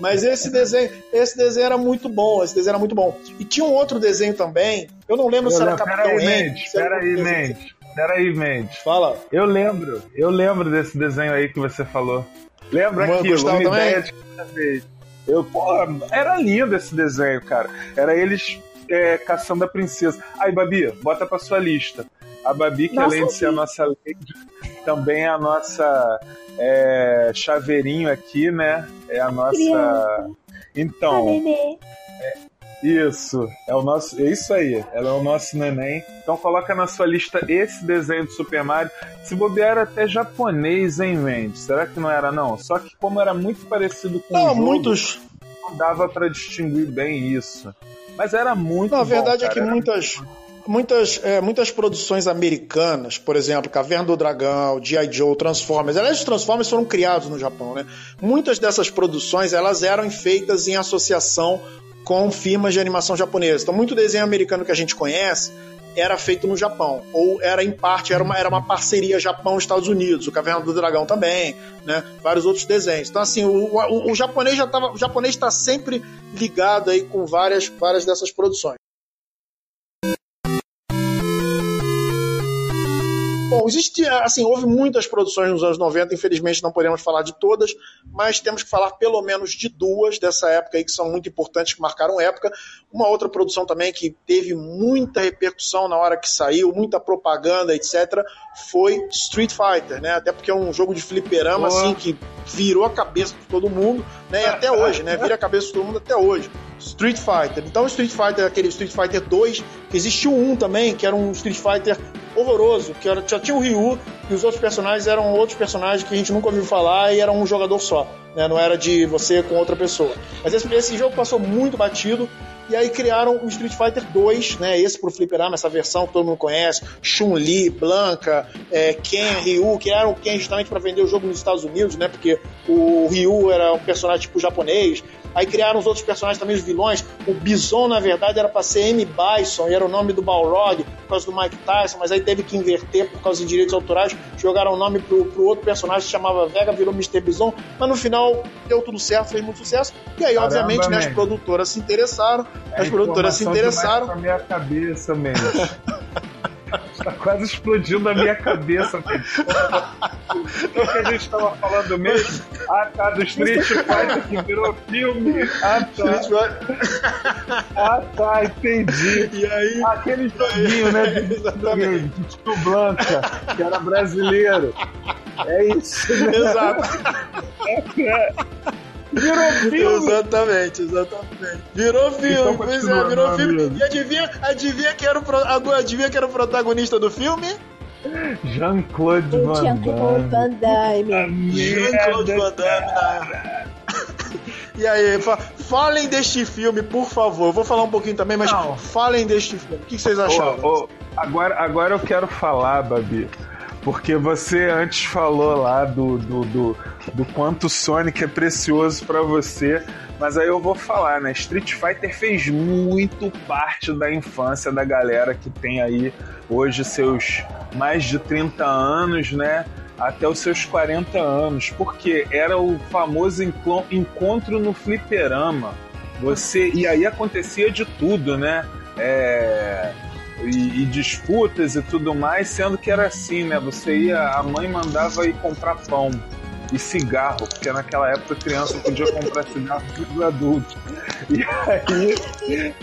S2: Mas esse desenho, esse desenho era muito bom, esse desenho era muito bom. E tinha um outro desenho também, eu não lembro eu se era Capitão
S4: Peraí, Mendes, peraí, Mendes. Peraí, Mendes.
S2: Fala.
S4: Eu lembro, eu lembro desse desenho aí que você falou. Lembra Mano, aquilo, uma também? ideia de cada vez. Eu, porra, era lindo esse desenho, cara. Era eles é, caçando a princesa. Aí, Babi, bota pra sua lista. A Babi, que nossa, além de ser a nossa lady, também é a nossa é, chaveirinho aqui, né? É a nossa. Então. É, isso, é o nosso, é isso aí, ela é o nosso neném. Então coloca na sua lista esse desenho do Super Mario. Se bobear era até japonês, hein, Mendes? Será que não era não? Só que como era muito parecido com
S2: não,
S4: o jogo,
S2: muitos
S4: não dava para distinguir bem isso. Mas era muito
S2: Na
S4: bom,
S2: verdade
S4: cara.
S2: é que muitas muitas, é, muitas produções americanas, por exemplo, Caverna do Dragão, G.I. Joe, Transformers, aliás, os Transformers foram criados no Japão, né? Muitas dessas produções, elas eram feitas em associação com firmas de animação japonesas. Então, muito desenho americano que a gente conhece era feito no Japão, ou era em parte, era uma, era uma parceria Japão-Estados Unidos, o Caverna do Dragão também, né? Vários outros desenhos. Então, assim, o, o, o japonês já tava, o japonês está sempre ligado aí com várias, várias dessas produções. Bom, existe, assim, houve muitas produções nos anos 90, infelizmente não podemos falar de todas, mas temos que falar pelo menos de duas dessa época aí que são muito importantes, que marcaram época. Uma outra produção também que teve muita repercussão na hora que saiu, muita propaganda, etc., foi Street Fighter, né? Até porque é um jogo de fliperama, assim, que virou a cabeça de todo mundo, né? E até hoje, né? Vira a cabeça de todo mundo até hoje. Street Fighter. Então, Street Fighter, aquele Street Fighter 2, que existiu um também, que era um Street Fighter horroroso, que era, já tinha o Ryu e os outros personagens eram outros personagens que a gente nunca ouviu falar e era um jogador só, né? Não era de você com outra pessoa. Mas esse, esse jogo passou muito batido. E aí criaram o Street Fighter 2, né? Esse pro Fliperama, essa versão que todo mundo conhece. Chun-Li, Blanca, é, Ken, Ryu, que eram Ken justamente para vender o jogo nos Estados Unidos, né? Porque o Ryu era um personagem tipo japonês. Aí criaram os outros personagens também, os vilões. O Bison, na verdade, era para ser M. Bison, e era o nome do Balrog, por causa do Mike Tyson, mas aí teve que inverter por causa de direitos autorais. Jogaram o nome pro, pro outro personagem que chamava Vega, virou Mr. Bison, mas no final deu tudo certo, fez muito sucesso. E aí, Caramba, obviamente, né, as produtoras se interessaram. É as produtoras se interessaram.
S4: Na minha cabeça mesmo. Tá quase explodindo a minha cabeça, o que a gente tava falando mesmo? Ah, tá, do Street Fighter que virou filme. Ah, tá. Ah, tá, entendi.
S2: E aí?
S4: Aquele joguinho, né? De, Exatamente. De Tio Blanca, que era brasileiro. É isso, né?
S2: Exato. É, Virou filme. Exatamente, exatamente. Virou então filme, então, pois é, virou filme. E adivinha, adivinha, quem era o, adivinha quem era o protagonista do filme?
S4: Jean-Claude Van Damme.
S5: Jean-Claude Van Damme.
S2: Jean-Claude Van Damme. E aí, fa falem deste filme, por favor. Eu vou falar um pouquinho também, mas Não. falem deste filme. O que vocês acharam? Oh,
S4: oh, agora, agora eu quero falar, Babi. Porque você antes falou lá do, do, do, do quanto o Sonic é precioso para você. Mas aí eu vou falar, né? Street Fighter fez muito parte da infância da galera que tem aí hoje seus mais de 30 anos, né? Até os seus 40 anos. Porque era o famoso encontro no fliperama. Você. E aí acontecia de tudo, né? É e, e, disputas e tudo mais, sendo que era assim, né? Você ia, a mãe mandava ir comprar pão e cigarro, porque naquela época a criança podia comprar cigarro dos adultos. E aí.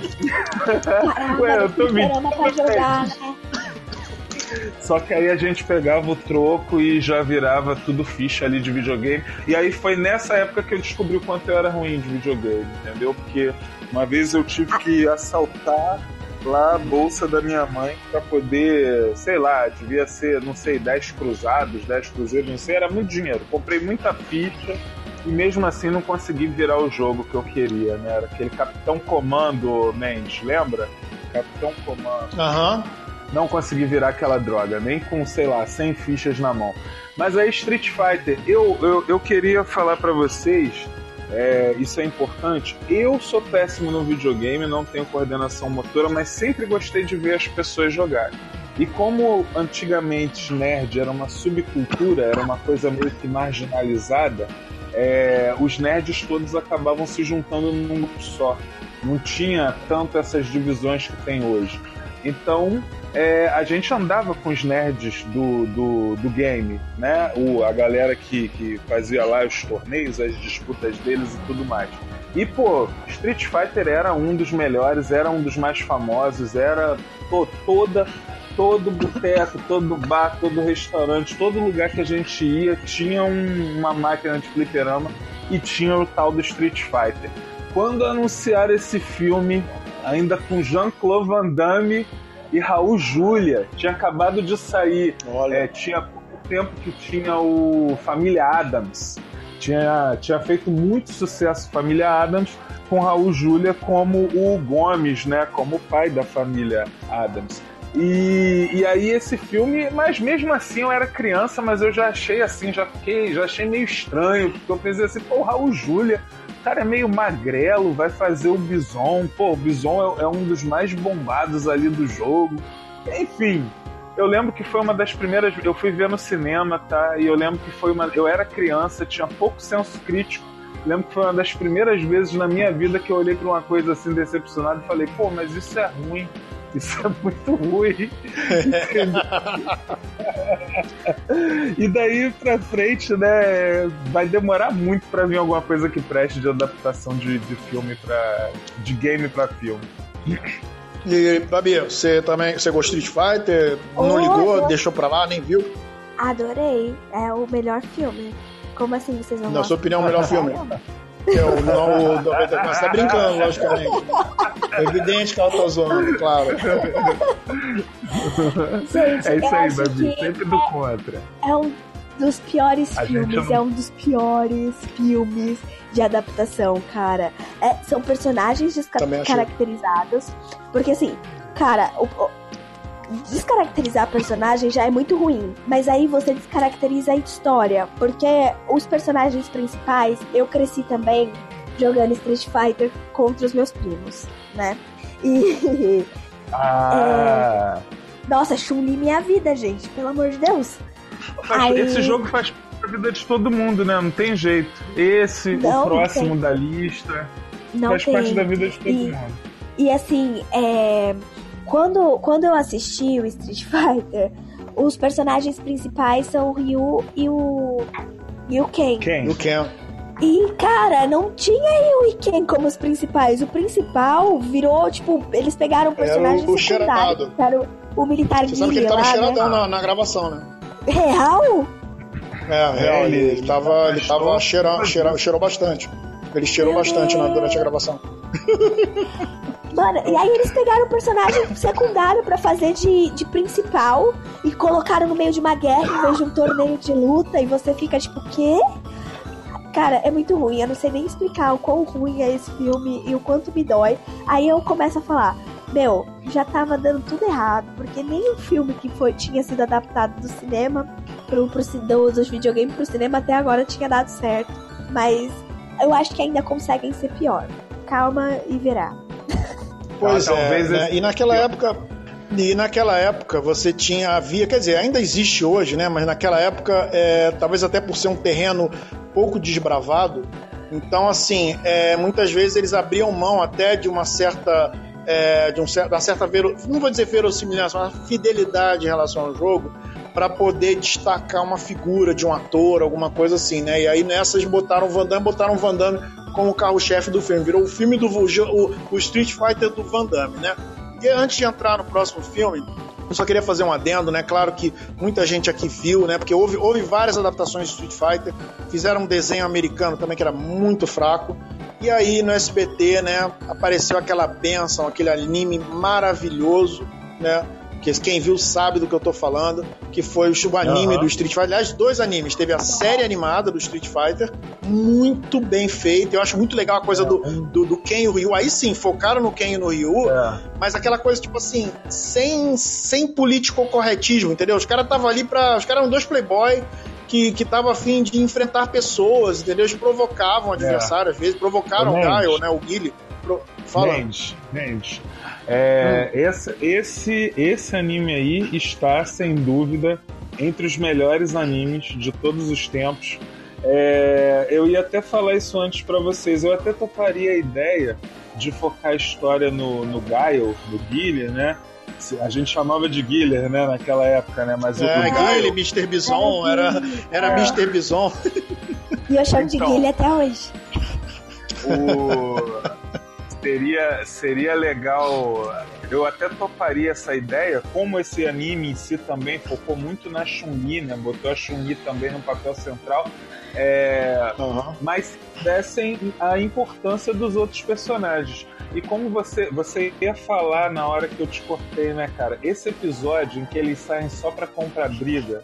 S5: Caramba, Ué, eu tô me. Né?
S4: Só que aí a gente pegava o troco e já virava tudo ficha ali de videogame. E aí foi nessa época que eu descobri o quanto eu era ruim de videogame, entendeu? Porque uma vez eu tive que assaltar lá a bolsa da minha mãe para poder, sei lá, devia ser, não sei, 10 cruzados, 10 cruzeiros, não sei, era muito dinheiro. Comprei muita ficha e mesmo assim não consegui virar o jogo que eu queria, né? Era aquele Capitão Comando Mendes, lembra? Capitão Comando.
S2: Aham. Uhum.
S4: Não consegui virar aquela droga, nem com, sei lá, 100 fichas na mão. Mas aí Street Fighter, eu, eu, eu queria falar para vocês é, isso é importante. Eu sou péssimo no videogame, não tenho coordenação motora, mas sempre gostei de ver as pessoas jogarem. E como antigamente nerd era uma subcultura, era uma coisa meio que marginalizada, é, os nerds todos acabavam se juntando num grupo só. Não tinha tanto essas divisões que tem hoje. Então, é, a gente andava com os nerds do, do, do game, né? O, a galera que, que fazia lá os torneios, as disputas deles e tudo mais. E, pô, Street Fighter era um dos melhores, era um dos mais famosos, era pô, toda, todo boteco, todo bar, todo restaurante, todo lugar que a gente ia tinha um, uma máquina de fliperama e tinha o tal do Street Fighter. Quando anunciaram esse filme, ainda com Jean-Claude Van Damme e Raul Júlia. Tinha acabado de sair. É, tinha pouco tempo que tinha o Família Adams. Tinha, tinha feito muito sucesso Família Adams com Raul Júlia como o Gomes, né? Como o pai da família Adams. E, e aí esse filme, mas mesmo assim eu era criança, mas eu já achei assim, já fiquei, já achei meio estranho, porque eu pensei assim, pô, o Raul Júlia cara é meio magrelo, vai fazer o Bison. Pô, o Bison é, é um dos mais bombados ali do jogo. Enfim, eu lembro que foi uma das primeiras. Eu fui ver no cinema, tá? E eu lembro que foi uma. Eu era criança, tinha pouco senso crítico. Lembro que foi uma das primeiras vezes na minha vida que eu olhei para uma coisa assim decepcionada e falei, pô, mas isso é ruim. Isso é muito ruim. e daí pra frente, né, vai demorar muito para vir alguma coisa que preste de adaptação de, de filme para de game para filme.
S2: E, Babi, você também você gostou de Street Fighter? Não oh, ligou, deixou pra lá, nem viu?
S5: Adorei. É o melhor filme. Como assim vocês não
S2: Na sua opinião, é o melhor filme? É o, não, o, mas tá brincando, logicamente. É evidente que ela tá zoando, claro.
S5: Gente,
S4: é isso aí, Babi. Sempre do é, contra.
S5: É um dos piores A filmes. Não... É um dos piores filmes de adaptação, cara. É, são personagens descaracterizados. Porque assim, cara, o, descaracterizar personagem já é muito ruim, mas aí você descaracteriza a história, porque os personagens principais, eu cresci também jogando Street Fighter contra os meus primos, né? E.
S4: Ah.
S5: É... Nossa, Chun-Li minha vida, gente, pelo amor de Deus.
S4: Aí... Esse jogo faz parte da vida de todo mundo, né? Não tem jeito. Esse, Não, o próximo da lista, Não faz tem. parte da vida de todo e, mundo.
S5: E assim, é quando, quando eu assisti o Street Fighter, os personagens principais são o Ryu e o. e o Ken.
S4: Ken.
S2: O Ken.
S5: E, cara, não tinha Ryu e Ken como os principais. O principal virou, tipo, eles pegaram personagens
S2: era o, o secundários.
S5: Era o, o militar
S2: Você sabe que ele tava lá, cheiradão né? na, na gravação, né?
S5: Real?
S2: É, real. Ele, ele tava, ele tava cheirando, cheirou, cheirou bastante. Ele cheirou Meu bastante na, durante a gravação.
S5: Mano, e aí eles pegaram o personagem secundário para fazer de, de principal e colocaram no meio de uma guerra em vez de um torneio de luta e você fica tipo, quê? Cara, é muito ruim. Eu não sei nem explicar o quão ruim é esse filme e o quanto me dói. Aí eu começo a falar: Meu, já tava dando tudo errado. Porque nem o filme que foi, tinha sido adaptado do cinema pro, pro, do, dos videogames pro cinema até agora tinha dado certo. Mas eu acho que ainda conseguem ser pior. Calma e verá.
S2: Pois ah, é, né? e naquela época e naquela época você tinha, havia, quer dizer, ainda existe hoje, né? Mas naquela época, é, talvez até por ser um terreno pouco desbravado, então assim, é, muitas vezes eles abriam mão até de uma certa, é, de um, uma certa vero, não vou dizer verossimilhança, mas fidelidade em relação ao jogo, para poder destacar uma figura de um ator, alguma coisa assim, né? E aí nessas botaram o Van Damme, botaram o Van Damme como carro-chefe do filme, virou o filme do o, o Street Fighter do Van Damme, né? E antes de entrar no próximo filme, eu só queria fazer um adendo, né? Claro que muita gente aqui viu, né? Porque houve, houve várias adaptações de Street Fighter. Fizeram um desenho americano também que era muito fraco. E aí no SBT, né? Apareceu aquela benção, aquele anime maravilhoso, né? Que quem viu sabe do que eu tô falando, que foi o anime uhum. do Street Fighter. Aliás, dois animes. Teve a série animada do Street Fighter, muito bem feita. Eu acho muito legal a coisa é. do, do, do Ken e o Ryu. Aí sim, focaram no Ken e no Ryu, é. mas aquela coisa, tipo assim, sem, sem político corretismo, entendeu? Os caras estavam ali pra. Os caras eram dois playboy que, que tava afim de enfrentar pessoas, entendeu? Eles provocavam o adversário, é. às vezes, provocaram o Gaio, né? O Guile. Pro...
S4: Fala. Mendes, Mendes. É, hum. esse, esse, esse anime aí está, sem dúvida, entre os melhores animes de todos os tempos. É, eu ia até falar isso antes para vocês. Eu até toparia a ideia de focar a história no, no Gaio, no Guilherme, né? A gente chamava de Guilherme, né, naquela época, né? Mas
S2: é, o Guilherme, Mr. Bison, era, era é. Mr. Bison.
S5: E eu chamo então, de Guilherme até hoje.
S4: O seria, seria legal. Eu até toparia essa ideia, como esse anime em si também focou muito na Chun-Li, né? Botou a Chun-Li também no papel central. É, uhum. Mas dessem a importância dos outros personagens. E como você, você ia falar na hora que eu te cortei, né, cara? Esse episódio em que eles saem só pra comprar briga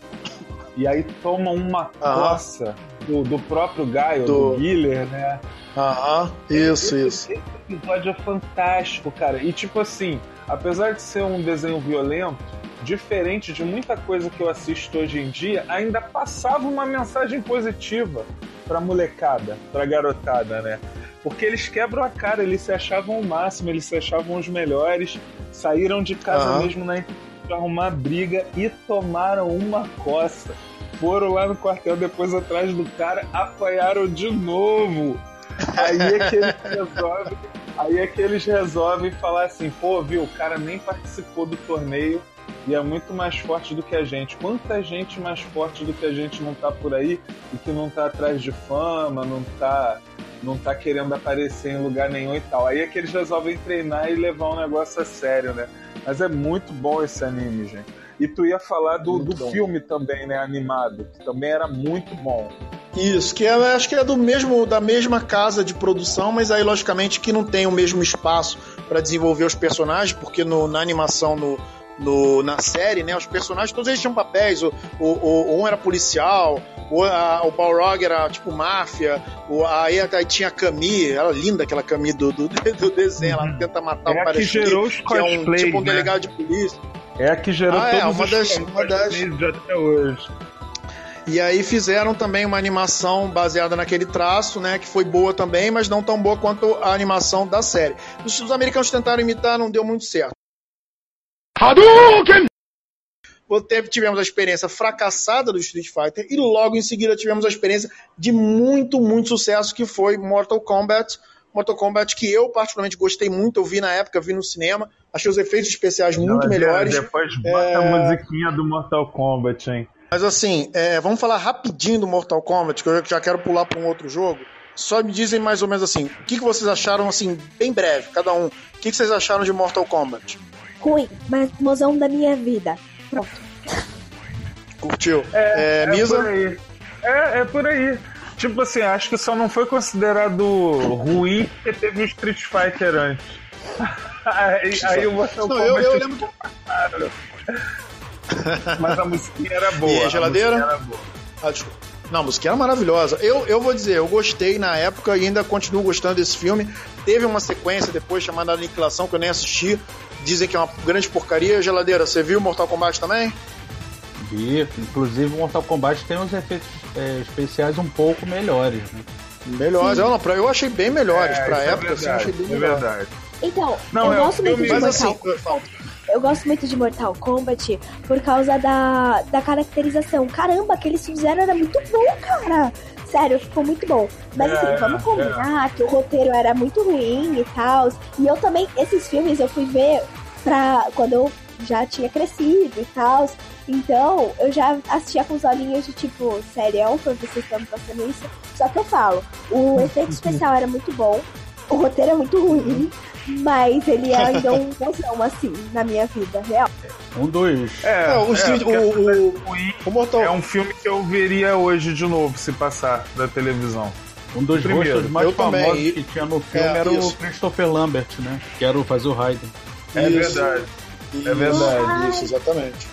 S4: e aí tomam uma coça do, do próprio Gaio, do, do Guiller, né?
S2: Aham, isso,
S4: esse,
S2: isso.
S4: Esse episódio é fantástico, cara. E tipo assim, apesar de ser um desenho violento, diferente de muita coisa que eu assisto hoje em dia, ainda passava uma mensagem positiva pra molecada, pra garotada, né? Porque eles quebram a cara, eles se achavam o máximo, eles se achavam os melhores, saíram de casa uhum. mesmo na pra arrumar briga e tomaram uma coça. Foram lá no quartel depois atrás do cara, apanharam de novo. Aí é que eles resolvem, aí é que eles resolvem falar assim, pô, viu, o cara nem participou do torneio e é muito mais forte do que a gente. Quanta gente mais forte do que a gente não tá por aí e que não tá atrás de fama, não tá não tá querendo aparecer em lugar nenhum e tal. Aí é que eles resolvem treinar e levar um negócio a sério, né? Mas é muito bom esse anime, gente. E tu ia falar do, do filme também, né, animado, que também era muito bom.
S2: Isso, que é, acho que é do mesmo da mesma casa de produção, mas aí logicamente que não tem o mesmo espaço para desenvolver os personagens, porque no, na animação no, no, na série, né, os personagens todos eles tinham papéis. O, o, o um era policial, o, a, o Balrog era tipo máfia, o, aí, aí tinha a Camille, era linda aquela Camille do, do, do desenho, ela uhum. tenta matar
S4: é
S2: o
S4: Parachute,
S2: que é um tipo um né? delegado de polícia.
S4: É a que gerou ah, é, todos
S2: uma das, uma das...
S4: até hoje.
S2: E aí fizeram também uma animação baseada naquele traço, né? Que foi boa também, mas não tão boa quanto a animação da série. Os, os americanos tentaram imitar, não deu muito certo. Hadouken! Tivemos a experiência fracassada do Street Fighter e logo em seguida tivemos a experiência de muito, muito sucesso que foi Mortal Kombat. Mortal Kombat que eu particularmente gostei muito, eu vi na época, vi no cinema, achei os efeitos especiais muito melhores.
S4: Depois bota é... a musiquinha do Mortal Kombat, hein?
S2: Mas assim, é, vamos falar rapidinho do Mortal Kombat, que eu já quero pular para um outro jogo. Só me dizem mais ou menos assim, o que, que vocês acharam, assim, bem breve, cada um. O que, que vocês acharam de Mortal Kombat?
S5: Ruim, mas mozão da minha vida. Pronto.
S2: Curtiu?
S4: É, é, Misa? É por aí. É, é por aí. Tipo assim, acho que só não foi considerado ruim porque teve o Street Fighter antes. aí, aí o Mortal Kombat. Eu, eu lembro que... Mas a musiquinha era boa.
S2: E a geladeira?
S4: A era boa.
S2: Ah, desculpa. Não, a musiquinha era maravilhosa. Eu, eu vou dizer, eu gostei na época e ainda continuo gostando desse filme. Teve uma sequência depois chamada Aniquilação, que eu nem assisti. Dizem que é uma grande porcaria. Geladeira, você viu Mortal Kombat também?
S3: Vi. Inclusive, o Mortal Kombat tem uns efeitos é, especiais um pouco melhores. Né?
S2: Melhores. Eu, não, pra, eu achei bem melhores.
S4: É,
S2: pra
S4: é
S2: época, assim, eu achei bem
S4: É
S2: melhor.
S4: verdade.
S5: Então,
S4: Não,
S5: eu
S4: é um
S5: gosto muito de Mortal
S2: assim, eu falo,
S5: Eu gosto muito de Mortal Kombat por causa da, da caracterização. Caramba, que eles fizeram era muito bom, cara. Sério, ficou muito bom. Mas
S4: É,
S5: assim, vamos combinar que o roteiro era muito ruim e tal. E eu também, esses filmes eu fui ver pra quando eu já tinha crescido e tal. Então, eu já assistia com os olhinhos de tipo, sério, pra vocês estão passando isso. Só que eu falo, o efeito especial era muito bom, o roteiro é muito ruim, mas ele é ainda um mozão, assim, na minha vida real.
S3: Um dos.
S4: É,
S2: É, o,
S4: é,
S2: o, o,
S4: Wii
S2: o Mortal
S4: é um filme que eu veria hoje de novo se passar da televisão.
S3: Um dos
S4: Primeiro,
S3: rostos mais
S2: eu também,
S3: famosos
S2: e-
S3: que tinha no filme
S2: É,
S3: era o
S2: isso.
S3: Christopher Lambert, né? Que era o fazer o Raiden.
S4: É verdade.
S2: Isso,
S4: É verdade.
S2: Isso, exatamente.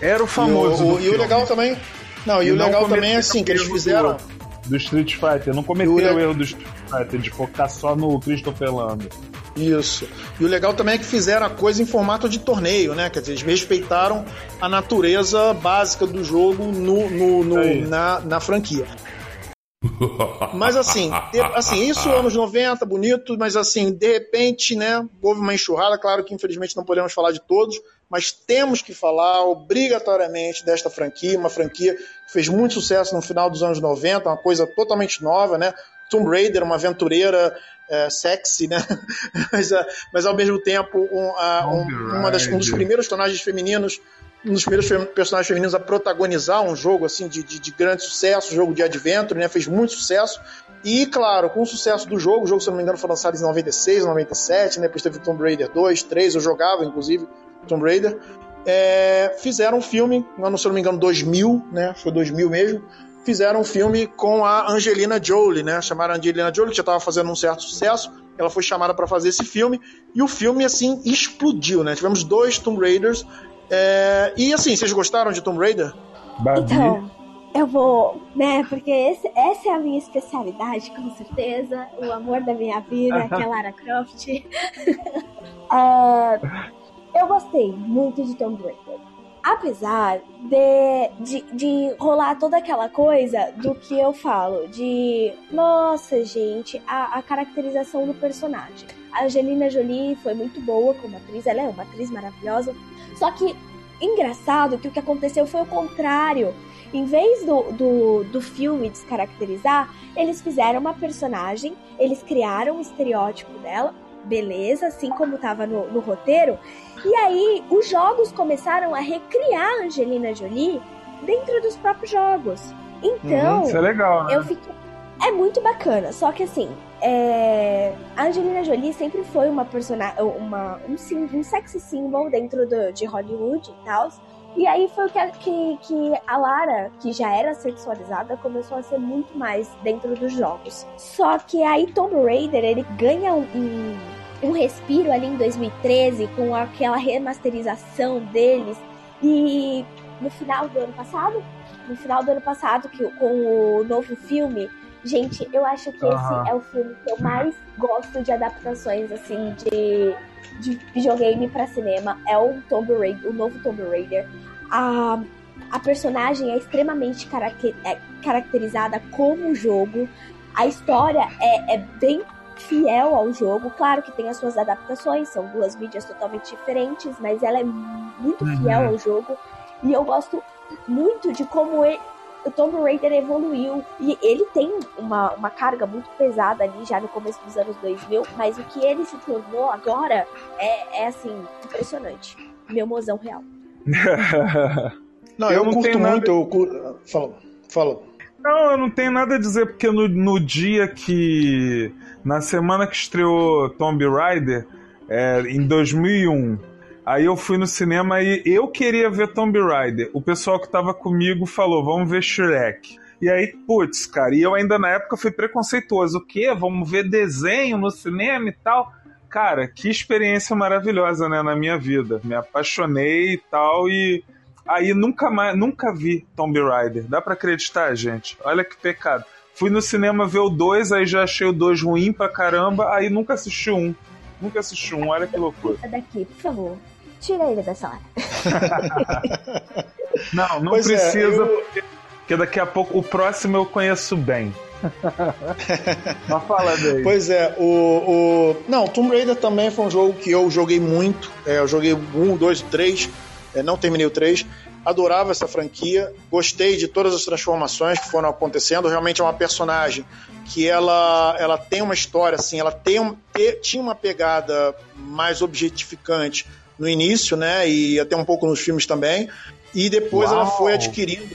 S4: Era o famoso.
S2: E o, o- e o legal também. Não, e,
S4: E
S2: o
S4: não
S2: legal também é assim, que eles
S4: o
S2: fizeram.
S4: Do, do Street Fighter. Não cometeram
S2: E o
S4: o erro do Street Fighter de focar só no Christopher Lambert.
S2: Isso. E o legal também é que fizeram a coisa em formato de torneio, né? Quer dizer, eles respeitaram a natureza básica do jogo no, no- no- na, na franquia. Mas assim, assim, isso anos 90, bonito, mas assim, de repente, né, houve uma enxurrada, claro que infelizmente não podemos falar de todos, mas temos que falar obrigatoriamente desta franquia, uma franquia que fez muito sucesso no final dos anos 90, uma coisa totalmente nova, né? Tomb Raider, uma aventureira é, sexy, né? mas, ah, mas ao mesmo tempo um, um- uma das- um dos primeiros personagens femininos um dos primeiros fe- personagens femininos a protagonizar um jogo assim de, de, de grande sucesso, jogo de adventure, né? Fez muito sucesso. E, claro, com o sucesso do jogo, o jogo, se não me engano, foi lançado em 96, 97, né? Depois teve Tomb Raider 2, 3, eu jogava, inclusive, Tomb Raider. É, fizeram um filme, se eu não me engano, 2000, né? Foi 2000 mesmo. Fizeram um filme com a Angelina Jolie, né? Chamaram a Angelina Jolie, que já estava fazendo um certo sucesso. Ela foi chamada para fazer esse filme. E o filme, assim, explodiu, né? Tivemos dois Tomb Raiders. É, e, assim, vocês gostaram de Tomb Raider?
S4: Babi.
S5: Então, eu vou, né, porque esse- essa é a minha especialidade, com certeza. O amor da minha vida, que é Lara Croft. É, eu gostei muito de Tomb Raider. Apesar de, de, de rolar toda aquela coisa do que eu falo, de nossa, gente, a, a caracterização do personagem. A Angelina Jolie foi muito boa como atriz, ela é uma atriz maravilhosa. Só que engraçado que o que aconteceu foi o contrário. Em vez do, do, do filme descaracterizar, eles fizeram uma personagem, eles criaram um estereótipo dela, beleza, assim como tava no, no roteiro. E aí os jogos começaram a recriar a Angelina Jolie dentro dos próprios jogos. Então,
S4: Isso é legal, né?
S5: eu fiquei. É muito bacana, só que assim, é, a Angelina Jolie sempre foi uma personagem, uma, um, um sexy symbol dentro do- de Hollywood e tal. E aí foi que, que, que a Lara, que já era sexualizada, começou a ser muito mais dentro dos jogos. Só que aí Tomb Raider, ele ganha um, um, um respiro ali em 2013 com aquela remasterização deles. E no final do ano passado, no final do ano passado, que, com o novo filme, gente, eu acho que esse é o filme que eu mais gosto de adaptações, assim, de, de videogame pra cinema. É o Tomb Raider, o novo Tomb Raider. A, a personagem é extremamente caracter, é caracterizada como o jogo. A história é, é bem fiel ao jogo. Claro que tem as suas adaptações, são duas mídias totalmente diferentes, mas ela é muito
S4: Uhum.
S5: fiel ao jogo. E eu gosto muito de como ele- o Tomb Raider evoluiu. E ele tem uma, uma carga muito pesada ali já no começo dos anos 2000, mas o que ele se tornou agora é, é assim, impressionante. Meu mozão real.
S2: Não,
S4: Eu
S2: eu,
S4: não
S2: curto
S4: nada-
S2: muito. Eu curto... Fala, fala.
S4: Não, eu não tenho nada a dizer, porque no, no dia que. Na semana que estreou Tomb Raider, é, em 2001, aí eu fui no cinema e eu queria ver Tomb Raider. O pessoal que tava comigo falou: vamos ver Shrek. E aí, putz, cara, e eu ainda na época fui preconceituoso. O quê? Vamos ver desenho no cinema e tal? Cara, que experiência maravilhosa, né, na minha vida. Me apaixonei e tal, e Aí nunca mais, nunca vi Tomb Raider. Dá pra acreditar, gente? Olha que pecado. Fui no cinema ver o 2, aí já achei o 2 ruim pra caramba, aí nunca assisti um. Nunca assisti um, olha que loucura.
S5: Daqui, por favor. Tira ele dessa hora.
S4: não, não
S2: Pois é,
S4: precisa,
S2: eu-
S4: porque daqui a pouco o próximo eu conheço bem. Mas fala daí.
S2: Pois é, o, o. Não, Tomb Raider também foi um jogo que eu joguei muito. É, eu joguei um, dois, três. é, não terminei o três. Adorava essa franquia. Gostei de todas as transformações que foram acontecendo. Realmente é uma personagem que ela, ela tem uma história, assim, ela tem um, te- tinha uma pegada mais objetificante no início, né? E até um pouco nos filmes também. E depois ela
S4: Uau.
S2: foi adquirindo,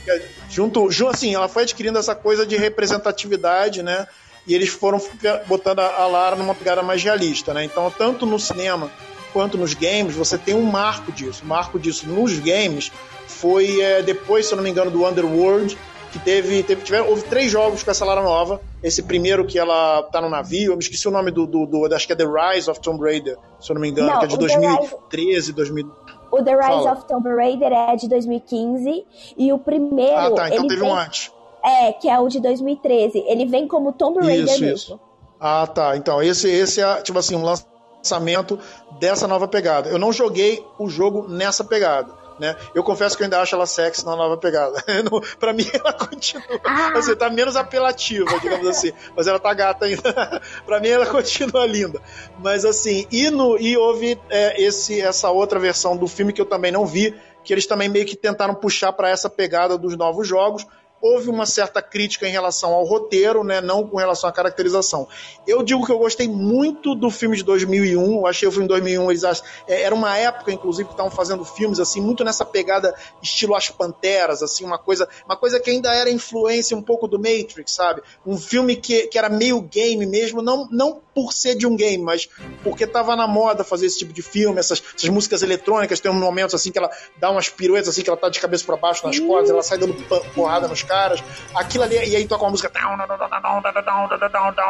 S2: junto, junto, assim, ela foi adquirindo essa coisa de representatividade, né? E eles foram botando a, a Lara numa pegada mais realista, né? Então, tanto no cinema quanto nos games, você tem um marco disso. O marco disso nos games foi é, depois, se eu não me engano, do Underworld, que teve, teve tiveram, houve três jogos com essa Lara nova. Esse primeiro que ela tá no navio, eu me esqueci o nome do, do, do acho que é The Rise of Tomb Raider, se eu não me engano,
S5: Não,
S2: que é de
S5: o The
S2: 2013, 2000.
S5: O The Rise
S2: Fala.
S5: of Tomb Raider é de 2015 e o primeiro.
S2: Ah, tá, então teve
S5: vem,
S2: um antes.
S5: É, que é o de 2013. Ele vem como Tomb Raider
S2: Isso,
S5: mesmo.
S2: isso. Ah, tá. Então, esse, esse é, tipo assim, um lançamento dessa nova pegada. Eu não joguei o jogo nessa pegada. Né? Eu confesso que eu ainda acho ela sexy na nova pegada. Não- pra mim, ela continua.
S5: Ah.
S2: Assim, tá menos apelativa, digamos assim. Mas ela tá gata ainda. pra mim, ela continua linda. Mas assim, e, no, e houve é, esse, essa outra versão do filme que eu também não vi, que eles também meio que tentaram puxar para essa pegada dos novos jogos. Houve uma certa crítica em relação ao roteiro, né, não com relação à caracterização. Eu digo que eu gostei muito do filme de 2001. Eu achei o filme de 2001, eles é, era uma época, inclusive, que estavam fazendo filmes assim, muito nessa pegada estilo As Panteras, assim, uma coisa, uma coisa que ainda era influência um pouco do Matrix, sabe? Um filme que, que era meio game mesmo, não, não por ser de um game, mas porque tava na moda fazer esse tipo de filme, essas, essas músicas eletrônicas, tem uns momentos assim que ela dá umas piruetas assim, que ela tá de cabeça para baixo nas cordas, ela sai dando porrada nos caras, aquilo ali, e aí toca uma música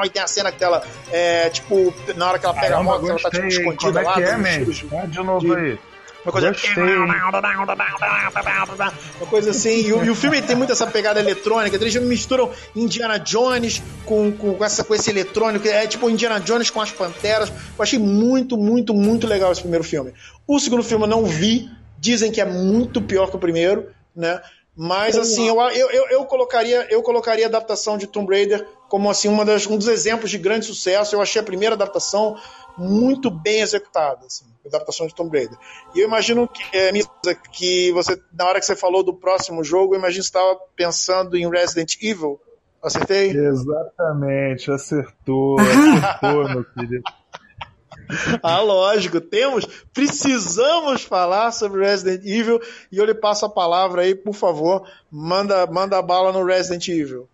S2: e tem a cena que ela é, tipo, na hora que ela pega
S4: Caramba, a
S2: moto, ela tá tipo escondida
S4: Como é
S2: lá.
S4: Que é,
S2: de
S4: novo aí
S2: uma coisa,
S4: Gostei,
S2: uma coisa assim. E o, filme tem muito essa pegada eletrônica. Eles misturam Indiana Jones com, com, essa, com esse eletrônico. É tipo Indiana Jones com as panteras. Eu achei muito, muito, muito legal esse primeiro filme. O segundo filme eu não vi. Dizem que é muito pior que o primeiro, né? Mas assim, eu, eu, eu, colocaria eu colocaria a adaptação de Tomb Raider como assim uma das, um dos exemplos de grande sucesso. Eu achei a primeira adaptação muito bem executada, assim, adaptação de Tomb Raider. E eu imagino que, é, Misa, que você, na hora que você falou do próximo jogo, eu imagino que você estava pensando em Resident Evil. Acertei?
S4: Exatamente, acertou, acertou, meu querido.
S2: Ah, lógico, temos, precisamos falar sobre Resident Evil e eu lhe passo a palavra aí, por favor, manda, manda a bala no Resident Evil.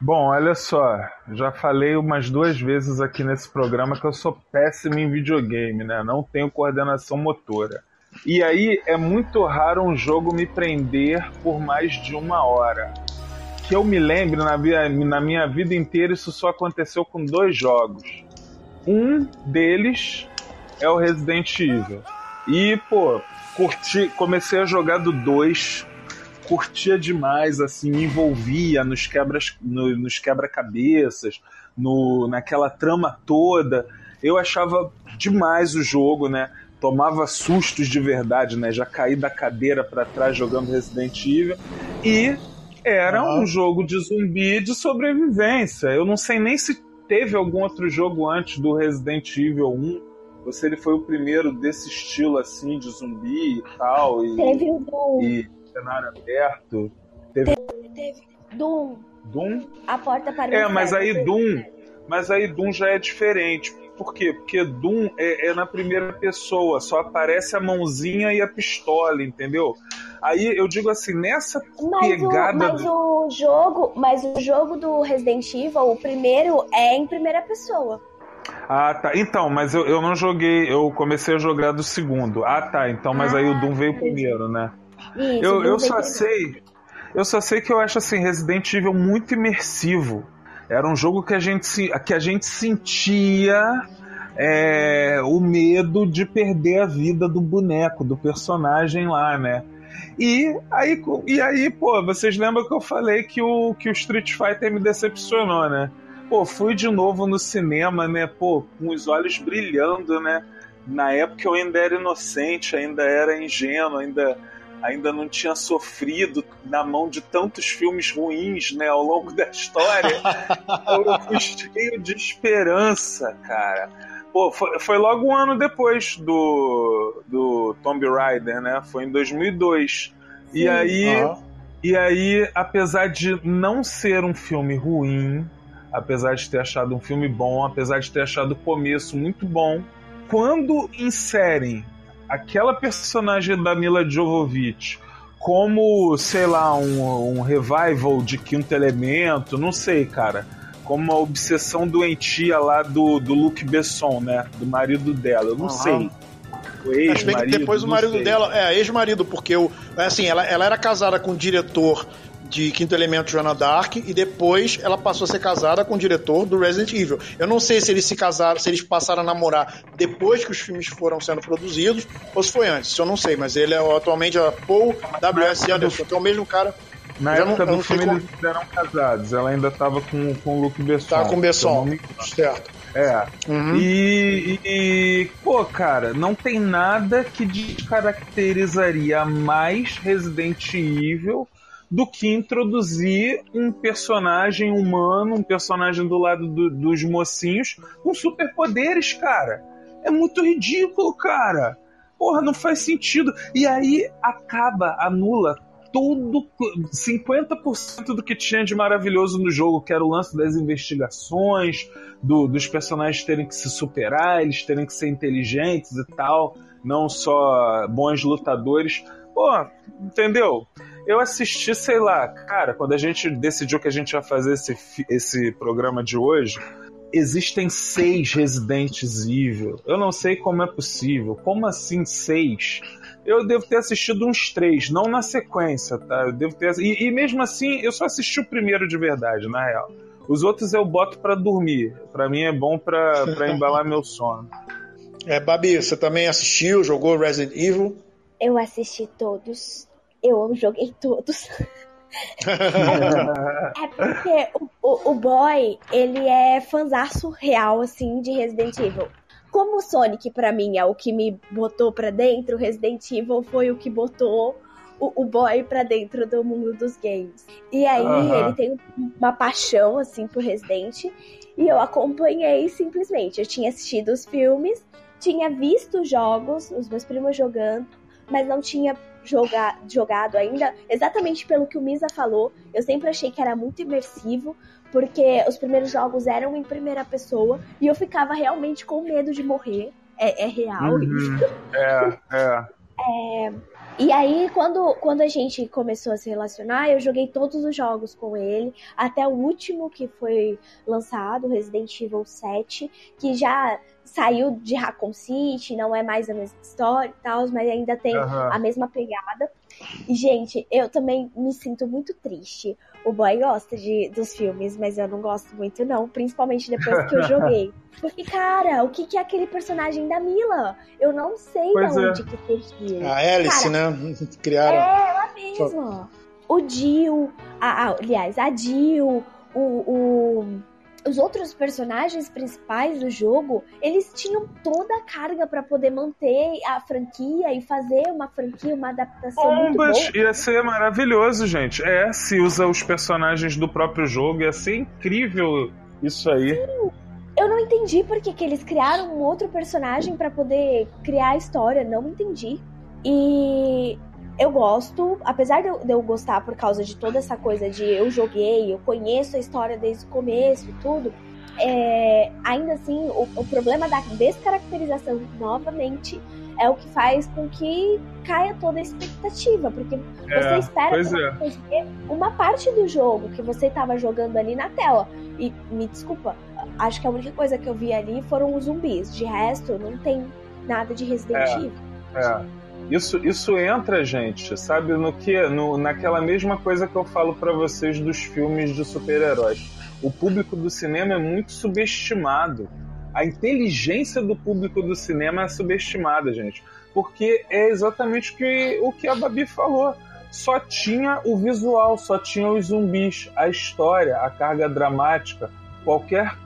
S4: Bom, olha só, já falei umas duas vezes aqui nesse programa que eu sou péssimo em videogame, né? Não tenho coordenação motora. E aí é muito raro um jogo me prender por mais de uma hora. Que eu me lembre, na minha, na minha vida inteira, isso só aconteceu com dois jogos. Um deles é o Resident Evil. E, pô, curti, comecei a jogar do 2, curtia demais, assim, me envolvia nos quebras, no- nos quebra-cabeças, no, naquela trama toda. Eu achava demais o jogo, né? Tomava sustos de verdade, né? Já caí da cadeira para trás jogando Resident Evil. E era um jogo de zumbi de sobrevivência. Eu não sei nem se teve algum outro jogo antes do Resident Evil 1. Ou se ele foi o primeiro desse estilo assim de zumbi e tal. E,
S5: Teve o Doom.
S4: e cenário aberto.
S5: Teve Doom.
S4: Doom?
S5: A porta para o
S4: É, mas aí Doom, mas aí Doom já é diferente. Por quê? Porque Doom é, é na primeira pessoa, só aparece a mãozinha e a pistola, entendeu? Aí eu digo assim, nessa
S5: Mas, o,
S4: pegada
S5: mas
S4: do-
S5: o jogo, mas o jogo do Resident Evil, o primeiro é em primeira pessoa.
S4: Ah, tá. Então, mas eu, eu não joguei, eu comecei a jogar do segundo. Ah, tá. Então, mas aí o Doom veio primeiro, né?
S5: Isso,
S4: Eu, eu só sei. Eu só sei que eu acho assim, Resident Evil muito imersivo. Era um jogo que a gente, que a gente sentia é, o medo de perder a vida do boneco, do personagem lá, né? E aí, e aí, pô, vocês lembram que eu falei que o, que o Street Fighter me decepcionou, né? Pô, fui de novo no cinema, né? Pô, com os olhos brilhando, né? Na época eu ainda era inocente, ainda era ingênuo, ainda ainda não tinha sofrido na mão de tantos filmes ruins, né, ao longo da história. eu fui cheio de esperança, cara. Pô, foi, foi, logo um ano depois do, do Tomb Raider, né? Foi em 2002. Sim. E aí, uhum. e aí, apesar de não ser um filme ruim, apesar de ter achado um filme bom, apesar de ter achado o começo muito bom, quando inserem aquela personagem da Mila Jovovich como, sei lá, um, um revival de Quinto Elemento, não sei, cara. Como uma obsessão doentia lá do, do Luke Besson, né? Do marido dela. Eu não uhum. sei.
S2: Acho bem que depois o marido sei. dela. É, ex-marido, porque o, assim, ela, ela era casada com o diretor de Quinto Elemento Joana Dark e depois ela passou a ser casada com o diretor do Resident Evil. Eu não sei se eles se casaram, se eles passaram a namorar depois que os filmes foram sendo produzidos ou se foi antes. Eu não sei, mas ele é atualmente a Paul W.S. Anderson, que é o mesmo cara.
S4: Na época não, do filme como... eles eram casados, ela ainda estava com, com o Luke Besson.
S2: Tá com o Besson, me... certo.
S4: É. Uhum. E, e, pô, cara, não tem nada que descaracterizaria mais Resident Evil do que introduzir um personagem humano, um personagem do lado do, dos mocinhos com superpoderes, cara. É muito ridículo, cara. Porra, não faz sentido. E aí acaba, anula todo 50% do que tinha de maravilhoso no jogo, que era o lance das investigações, do, dos personagens terem que se superar, eles terem que ser inteligentes e tal, não só bons lutadores. Pô, entendeu? Eu assisti, sei lá, cara, quando a gente decidiu que a gente ia fazer esse, esse programa de hoje, existem seis Residentes Evil. Eu não sei como é possível. Como assim seis? Eu devo ter assistido uns três, não na sequência, tá? Eu devo ter e, e mesmo assim, eu só assisti o primeiro de verdade, na real. Os outros eu boto para dormir. Para mim é bom para embalar meu sono.
S2: É, Babi, você também assistiu, jogou Resident Evil?
S5: Eu assisti todos eu joguei todos. é porque o, o, o, boy, ele é fanzaço real, assim, de Resident Evil. Como o Sonic, para mim, é o que me botou pra dentro, Resident Evil foi o que botou o, o boy pra dentro do mundo dos games. E aí, uhum. ele tem uma paixão, assim, por Resident. E eu acompanhei simplesmente. Eu tinha assistido os filmes, tinha visto os jogos, os meus primos jogando, mas não tinha joga, jogado ainda, exatamente pelo que o Misa falou. Eu sempre achei que era muito imersivo, porque os primeiros jogos eram em primeira pessoa e eu ficava realmente com medo de morrer. É, é real uhum. isso.
S4: É, é.
S5: é. E aí, quando, quando a gente começou a se relacionar, eu joguei todos os jogos com ele, até o último que foi lançado, Resident Evil 7, que já saiu de Raccoon City, não é mais a mesma história e tal, mas ainda tem uhum. a mesma pegada. E, gente, eu também me sinto muito triste. O boy gosta de, dos filmes, mas eu não gosto muito, não. Principalmente depois que eu joguei. Porque, cara, o que, que é aquele personagem da Mila? Eu não sei pois de onde é. que surgiu.
S2: A Alice, cara, né? Criaram.
S5: É, ela mesma. O Jill, a, a, aliás, a Jill, o, o os outros personagens principais do jogo, eles tinham toda a carga para poder manter a franquia e fazer uma franquia, uma adaptação Bombas, muito
S4: boa. ia ser maravilhoso, gente. É, se usa os personagens do próprio jogo, ia ser incrível isso aí. Sim.
S5: Eu não entendi por que, que eles criaram um outro personagem para poder criar a história, não entendi. E eu gosto, apesar de eu, de eu, gostar por causa de toda essa coisa de eu joguei, eu conheço a história desde o começo e tudo, é, ainda assim, o, o, problema da descaracterização novamente é o que faz com que caia toda a expectativa, porque é, você espera é. uma parte do jogo que você estava jogando ali na tela. E me desculpa, acho que a única coisa que eu vi ali foram os zumbis. De resto, não tem nada de Resident é, Evil.
S4: É. Isso, isso entra, gente, sabe, no que, no, naquela mesma coisa que eu falo para vocês dos filmes de super-heróis. O público do cinema é muito subestimado. A inteligência do público do cinema é subestimada, gente. porque é exatamente o que, o que a Babi falou. Só tinha o visual, só tinha os zumbis, a história, a carga dramática, qualquer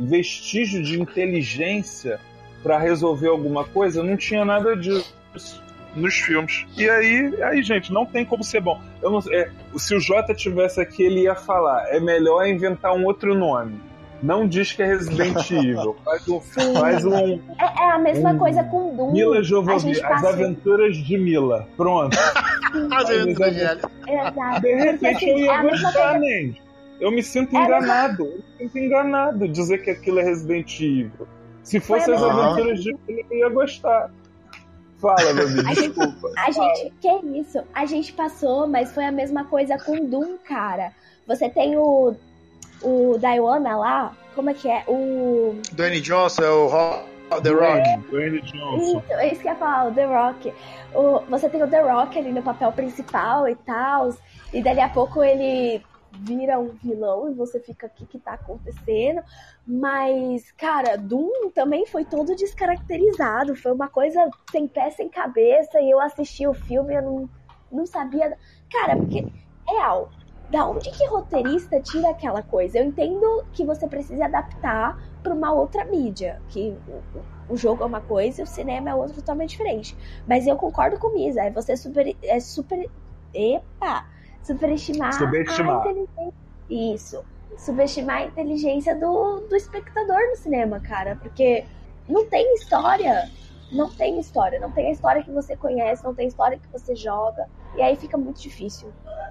S4: vestígio de inteligência para resolver alguma coisa, não tinha nada disso nos filmes. E aí, aí gente, não tem como ser bom. Eu não, é, se o Jota tivesse aqui, ele ia falar: é melhor inventar um outro nome. Não diz que é Resident Evil. Faz um. Faz um
S5: é, é, a mesma um, coisa com Doom.
S4: Mila Jovovich, As Aventuras de Mila. Pronto.
S2: As Aventuras de
S5: Exato.
S4: De repente assim, eu ia é gostar, né? Eu me sinto é enganado. Eu me sinto enganado dizer que aquilo é Resident Evil. Se fosse as aventuras de Mila, eu ia gostar. Fala, Babi, desculpa.
S5: A gente, que isso? A gente passou, mas foi a mesma coisa com Doom, cara. Você tem o o Diana lá, como é que é? O.
S2: Dwayne Johnson é o The Rock.
S4: Dwayne Johnson.
S5: Isso, é isso que eu ia falar, o The Rock. O, você tem o The Rock ali no papel principal e tal, e dali a pouco ele vira um vilão e você fica, o que tá acontecendo? Mas, cara, Doom também foi todo descaracterizado, foi uma coisa sem pé, sem cabeça, e eu assisti o filme eu não, não sabia... Cara, porque, real, da onde que roteirista tira aquela coisa? Eu entendo que você precisa adaptar para uma outra mídia, que o, jogo é uma coisa e o cinema é outra totalmente diferente. Mas eu concordo com Misa, é você super, é super, epa, superestimar,
S4: Subestimar.
S5: a inteligência. Isso, subestimar a inteligência do, do espectador no cinema, cara, porque não tem história, não tem história, não tem a história que você conhece, não tem a história que você joga, e aí fica muito difícil.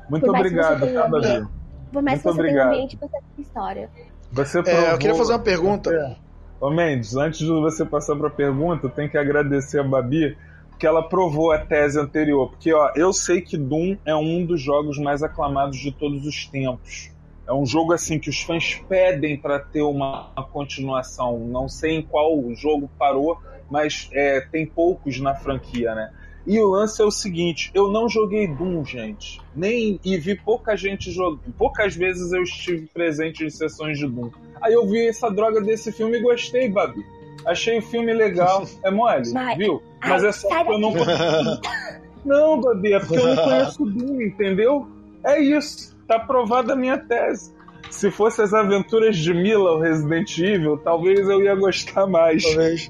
S4: Muito obrigado, tá, Davi.
S5: Por mais
S4: Muito
S5: que você
S4: obrigado.
S5: tenha um ambiente, você tem história.
S4: Você
S2: É, eu queria fazer uma pergunta.
S4: Ô Mendes, antes de você passar para a pergunta, tem que agradecer a Babi, porque ela provou a tese anterior. Porque ó, eu sei que Doom é um dos jogos mais aclamados de todos os tempos. É um jogo assim que os fãs pedem para ter uma, uma continuação. Não sei em qual jogo parou, mas é, tem poucos na franquia, né? E o lance é o seguinte: eu não joguei Doom, gente. Nem e vi pouca gente jogando. Poucas vezes eu estive presente em sessões de Doom. Aí eu vi essa droga desse filme e gostei, Babi. Achei o filme legal. É mole,
S5: Mas-
S4: viu? Mas
S5: Ai,
S4: é só que eu não conheço. Não, Babi, é porque eu não conheço Doom, entendeu? É isso. Tá aprovada a minha tese. Se fosse as aventuras de Mila, o Resident Evil, talvez eu ia gostar mais.
S2: Talvez.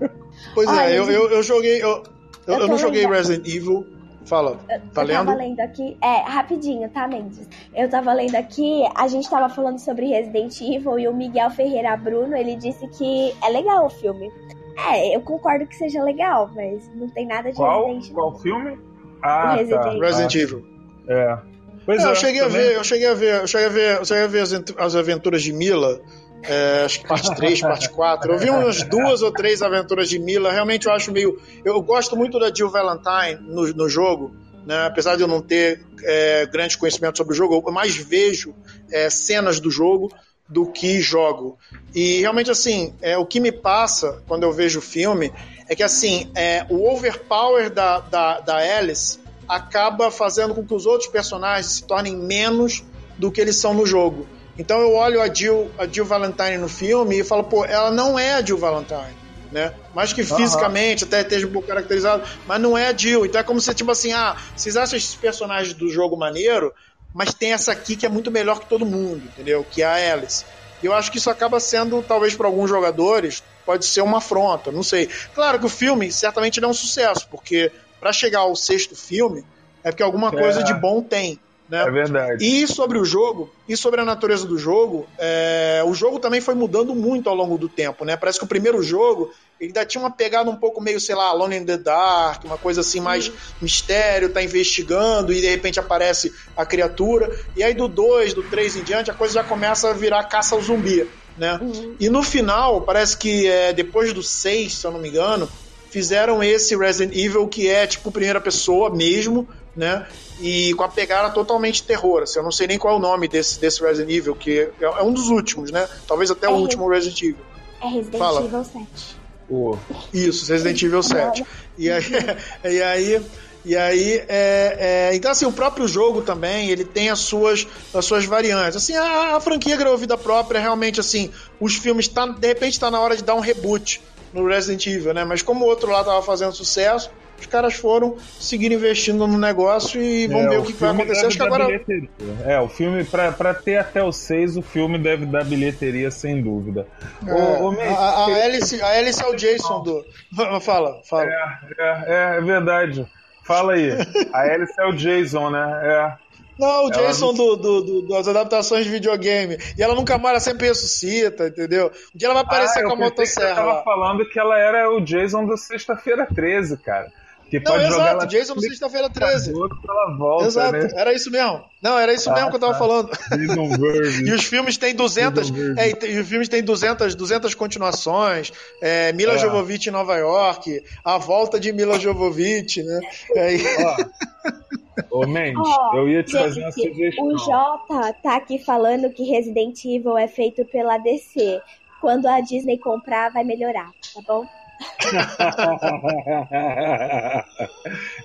S2: Pois
S5: Olha,
S2: é, eu, eu, eu joguei. Eu, eu,
S5: Eu
S2: não joguei. Resident Evil. Fala, tá
S5: eu tava
S2: lendo?
S5: lendo aqui, é, rapidinho, tá, Mendes? Eu tava lendo aqui, a gente tava falando sobre Resident Evil e o Miguel Ferreira Bruno, ele disse que é legal o filme. É, eu concordo que seja legal, mas não tem nada de
S4: Qual,
S5: Resident
S4: qual filme? Ah,
S5: Resident
S4: tá.
S5: Evil.
S2: Resident Evil.
S4: É. Pois
S2: É,
S4: é,
S2: eu cheguei a ver, eu cheguei a ver, eu cheguei a ver, eu cheguei a ver as aventuras de Mila. É, acho que parte 3, parte 4. Eu vi umas duas ou três aventuras de Mila. Realmente eu acho meio. Eu gosto muito da Jill Valentine no, no jogo. Né? Apesar de eu não ter é, grande conhecimento sobre o jogo, eu mais vejo é, cenas do jogo do que jogo. E realmente, assim, é, o que me passa quando eu vejo o filme é que, assim, é, o overpower da, da, da Alice acaba fazendo com que os outros personagens se tornem menos do que eles são no jogo. Então eu olho a Jill, a Jill Valentine no filme e falo, pô, ela não é a Jill Valentine. Né? Mais que fisicamente, até esteja um pouco caracterizado, mas não é a Jill. Então é como se, tipo assim, ah, vocês acham esses personagens do jogo maneiro, mas tem essa aqui que é muito melhor que todo mundo, entendeu? Que é a Alice. E eu acho que isso acaba sendo, talvez para alguns jogadores, pode ser uma afronta, não sei. Claro que o filme certamente não é um sucesso, porque para chegar ao sexto filme, é porque alguma coisa de bom tem. Né?
S4: É verdade.
S2: E sobre o jogo, e sobre a natureza do jogo, é, o jogo também foi mudando muito ao longo do tempo, né? Parece que o primeiro jogo ele ainda tinha uma pegada um pouco meio, sei lá, Alone in the Dark, uma coisa assim mais mistério, tá investigando e de repente aparece a criatura. E aí do 2, do 3 em diante, a coisa já começa a virar caça ao zumbi, né? E no final, parece que é, depois do 6, se eu não me engano, fizeram esse Resident Evil que é tipo primeira pessoa mesmo, né? E com a pegada totalmente terror. Assim, eu não sei nem qual é o nome desse, desse Resident Evil, que é, é um dos últimos, né? Talvez até o
S5: É.
S2: último Resident Evil.
S5: É Resident
S2: Fala.
S5: Evil 7.
S4: Pô,
S2: Isso, Resident Evil 7. E aí, e aí, e aí é, é, então assim, o próprio jogo também, ele tem as suas, as suas variantes. Assim, a, a franquia ganhou vida própria, realmente assim, os filmes tá, de repente está na hora de dar um reboot no Resident Evil, né? Mas como o outro lá tava fazendo sucesso, os caras foram seguir investindo no negócio e vamos
S4: É,
S2: ver o que, vai acontecer. Acho que agora.
S4: bilheteria. É, o filme, pra, pra ter até o 6, o filme deve dar bilheteria, sem dúvida.
S2: É,
S4: ô, Mendes,
S2: a, a, Alice, a Alice é o Jason do. Fala, fala.
S4: É, é, é verdade. Fala aí. A Alice é o Jason, né? É.
S2: Não, o
S4: Ela
S2: Jason do, do- do- das adaptações de videogame. E ela nunca mais, ela sempre ressuscita, entendeu? Um dia ela vai aparecer
S4: Ah,
S2: com a
S4: eu
S2: motosserra.
S4: tava
S2: lá.
S4: falando que ela era o Jason do Sexta-feira 13, cara. Que
S2: Não,
S4: pode jogar
S2: exato,
S4: ela
S2: Jason sexta-feira 13.
S4: ela volta,
S2: Exato,
S4: né?
S2: era isso mesmo. Não, era isso
S4: Ah,
S2: mesmo que eu tava
S4: tá.
S2: falando. E os filmes têm 200,
S4: Jason Verve.
S2: é, e e os filmes têm 200, 200 continuações. É, Mila
S4: É.
S2: Jovovich em Nova York, a volta de Mila Jovovich, né? É, e-
S4: ô Mendes,
S5: Ó,
S4: eu ia te fazer uma
S5: Gente,
S4: sugestão.
S5: o Jota tá aqui falando que Resident Evil é feito pela DC. Quando a Disney comprar, vai melhorar, tá bom?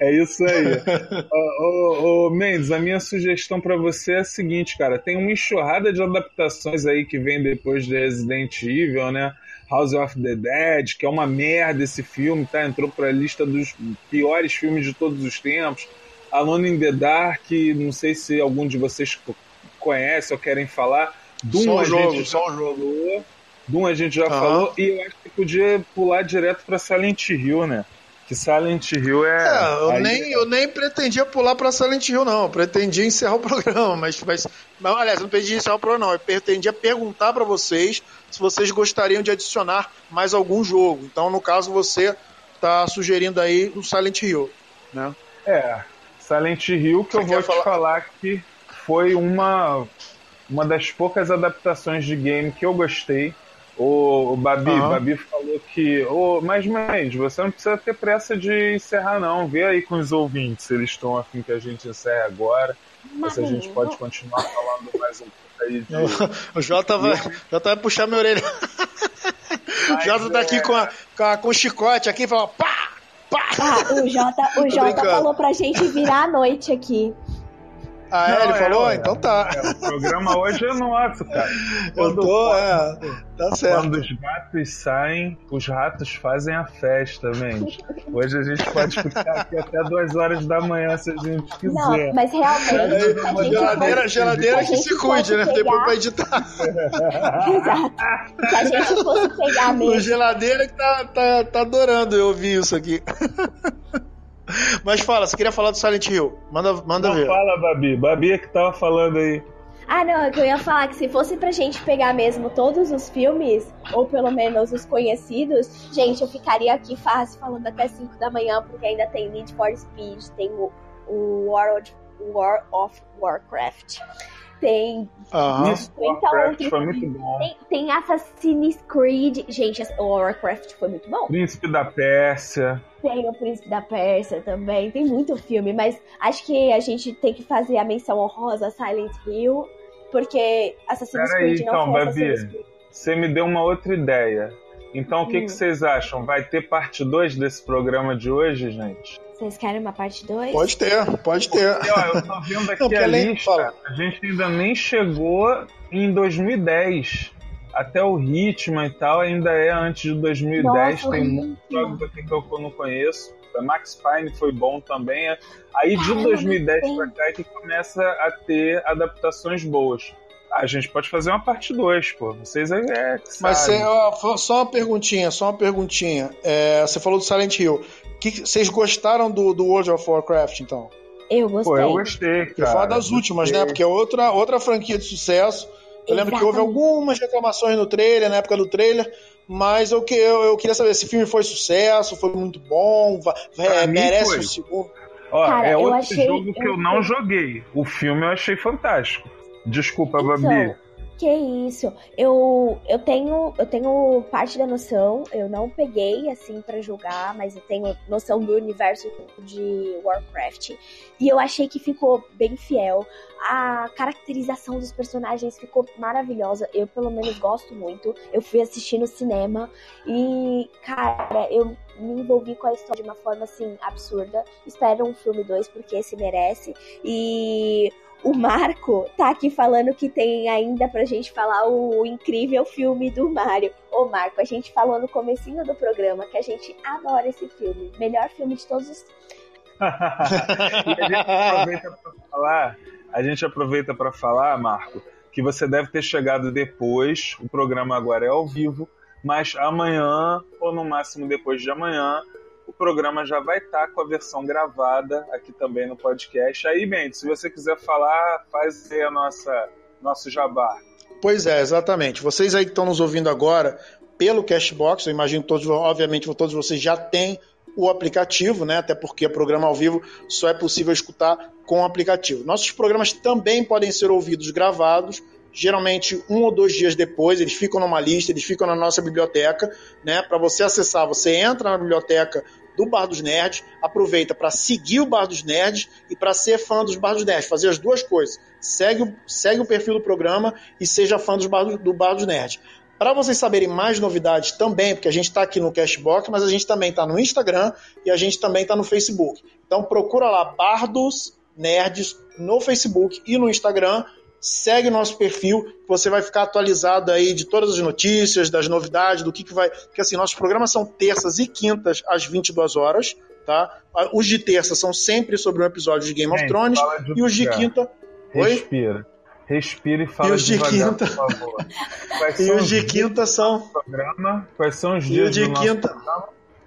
S4: É isso aí. ô, ô, ô, Mendes, a minha sugestão pra você é a seguinte, cara. Tem uma enxurrada de adaptações aí que vem depois de Resident Evil, né? House of the Dead, que é uma merda esse filme, tá? Entrou pra lista dos piores filmes de todos os tempos. Alone in the Dark, não sei se algum de vocês co- conhece ou querem falar. Doom
S2: Só um
S4: a
S2: jogo,
S4: gente
S2: só
S4: já falou. Doom a gente já
S2: Aham.
S4: falou. E eu acho que podia pular direto pra Silent Hill, né? Que Silent Hill é.
S2: É, eu,
S4: aí-
S2: nem, eu nem pretendia pular pra Silent Hill, não. Eu pretendia encerrar o programa, mas, mas, mas aliás, eu não pretendia encerrar o programa, não. Eu pretendia perguntar pra vocês se vocês gostariam de adicionar mais algum jogo. Então, no caso, você tá sugerindo aí o Silent Hill, né?
S4: É, Silent Hill que eu
S2: Você
S4: vou
S2: quer
S4: te
S2: falar-
S4: falar que foi uma, uma das poucas adaptações de game que eu gostei. O, o Babi,
S2: Aham.
S4: Babi falou que. Ô, mas, Mendes, você não precisa ter pressa de encerrar, não. Vê aí com os ouvintes se eles estão afim que a gente encerre agora. Ou se a gente pode continuar falando mais um pouco aí de.
S2: O Jota vai, Jota vai puxar minha orelha. O Jota tá aqui com, a, com, a- com o chicote aqui e fala pá, pá.
S5: Ah, o Jota, o Jota falou pra gente virar a noite aqui.
S2: Ah, é?
S4: Não,
S2: Ele
S4: é,
S2: falou?
S4: ué.
S2: Então tá.
S4: É, o programa hoje é nosso, cara.
S2: Eu
S4: Quando-
S2: tô, é. Tá certo.
S4: Quando os gatos saem, os ratos fazem a festa, Mendes. Hoje a gente pode ficar aqui até duas horas da manhã se a gente quiser.
S5: Não, mas realmente.
S2: Aí,
S5: a gente
S2: geladeira,
S5: fosse-
S2: geladeira
S5: a
S2: que se cuide, né?
S5: fosse
S2: Depois
S5: pegar-
S2: pra editar.
S5: Exato. Se a gente fosse pegar
S2: O
S5: mesmo.
S2: geladeira que tá, tá, tá adorando eu ouvir isso aqui. Mas fala, você queria falar do Silent Hill? Manda, manda
S4: Não
S2: ver.
S4: fala, Babi. Babi é que tava falando aí.
S5: Ah, não, é que eu ia falar que se fosse pra gente pegar mesmo todos os filmes, ou pelo menos os conhecidos, gente, eu ficaria aqui fácil falando até 5 da manhã, porque ainda tem Need for Speed, tem o, o World, War of Warcraft, tem,
S2: Aham.
S4: Isso,
S5: 50
S4: Warcraft
S5: outros
S4: foi muito bom.
S5: tem, tem Assassin's Creed. Gente, o Warcraft foi muito bom.
S4: Príncipe da Pérsia.
S5: Tem o Príncipe da Pérsia também, tem muito filme, mas acho que a gente tem que fazer a menção honrosa a Silent Hill, porque Assassin's
S4: Peraí,
S5: Creed não
S4: então,
S5: foi
S4: Babi. Você me deu uma outra ideia. Então, o que,
S5: Hum.
S4: que vocês acham? Vai ter parte 2 desse programa de hoje, gente?
S5: Vocês querem uma parte 2?
S2: Pode ter, pode ter.
S4: E, ó, eu tô vendo
S2: Não,
S4: aqui
S2: porque
S4: a lista.
S2: fala.
S4: A gente ainda nem chegou em 2010. Até o Hitman e tal ainda é antes de 2010.
S5: Nossa,
S4: Tem muitos jogos aqui que eu não conheço. A Max Payne foi bom também. Aí de
S5: Caramba,
S4: 2010
S5: tem.
S4: pra cá é que começa a ter adaptações boas. A gente pode fazer uma parte 2, pô. Vocês aí é que
S2: Mas cê, ó, só uma perguntinha, só uma perguntinha. É, você falou do Silent Hill. Que, que- vocês gostaram do, do World of Warcraft, então?
S5: Eu gostei.
S4: Pô, eu gostei,
S2: Que
S4: cara.
S2: foi uma das últimas, né? Porque é outra, outra franquia de sucesso. Eu lembro que houve
S5: Exatamente.
S2: algumas reclamações no trailer, na época do trailer, mas eu, que- eu, eu queria saber se o filme foi sucesso, foi muito bom, é, merece
S4: foi.
S2: o segundo.
S4: Ó,
S5: Cara,
S4: é outro
S5: achei-
S4: jogo que eu
S5: eu-
S4: não joguei. O filme eu achei fantástico. Desculpa,
S5: Então,
S4: Babi.
S5: Que isso? Eu, eu tenho eu tenho parte da noção. Eu não peguei assim pra jogar, mas eu tenho noção do universo de Warcraft e eu achei que ficou bem fiel. A caracterização dos personagens ficou maravilhosa. Eu pelo menos gosto muito. Eu fui assistir no cinema e cara, eu me envolvi com a história de uma forma assim absurda. Espero um filme 2 porque esse merece e o Marco tá aqui falando que tem ainda pra gente falar o incrível filme do Mario. Ô Marco, a gente falou no comecinho do programa que a gente adora esse filme. Melhor filme de todos os...
S4: e a gente aproveita pra falar, a gente aproveita para falar, Marco, que você deve ter chegado depois, o programa agora é ao vivo, mas amanhã, ou no máximo depois de amanhã, o programa já vai estar tá com a versão gravada aqui também no podcast. Aí, Mendes, se você quiser falar, faz aí a nossa nosso jabá.
S2: Pois é, exatamente. Vocês aí que estão nos ouvindo agora pelo Cashbox, eu imagino todos, obviamente, todos vocês já têm o aplicativo, né? Até porque o programa ao vivo só é possível escutar com o aplicativo. Nossos programas também podem ser ouvidos gravados geralmente um ou dois dias depois, eles ficam numa lista, eles ficam na nossa biblioteca, né? Para você acessar, você entra na biblioteca do Bar dos Nerds, aproveita para seguir o Bar dos Nerds e para ser fã dos Bar dos Nerds, fazer as duas coisas. Segue o, segue o perfil do programa e seja fã dos bar, do Bar dos Nerds. Para vocês saberem mais novidades também, porque a gente está aqui no Cashbox, mas a gente também está no Instagram e a gente também está no Facebook. Então procura lá Bardos Nerds no Facebook e no Instagram segue o nosso perfil, você vai ficar atualizado aí de todas as notícias, das novidades, do que, que vai. Porque assim, nossos programas são terças e quintas às 22 horas, tá? Os de terça são sempre sobre um episódio de Game of Thrones e os de quinta.
S4: Respira. Respira e fala e os de devagar, quinta... por favor.
S2: Quais e os de quinta são.
S4: Programa? Quais são os dias e os de do quinta...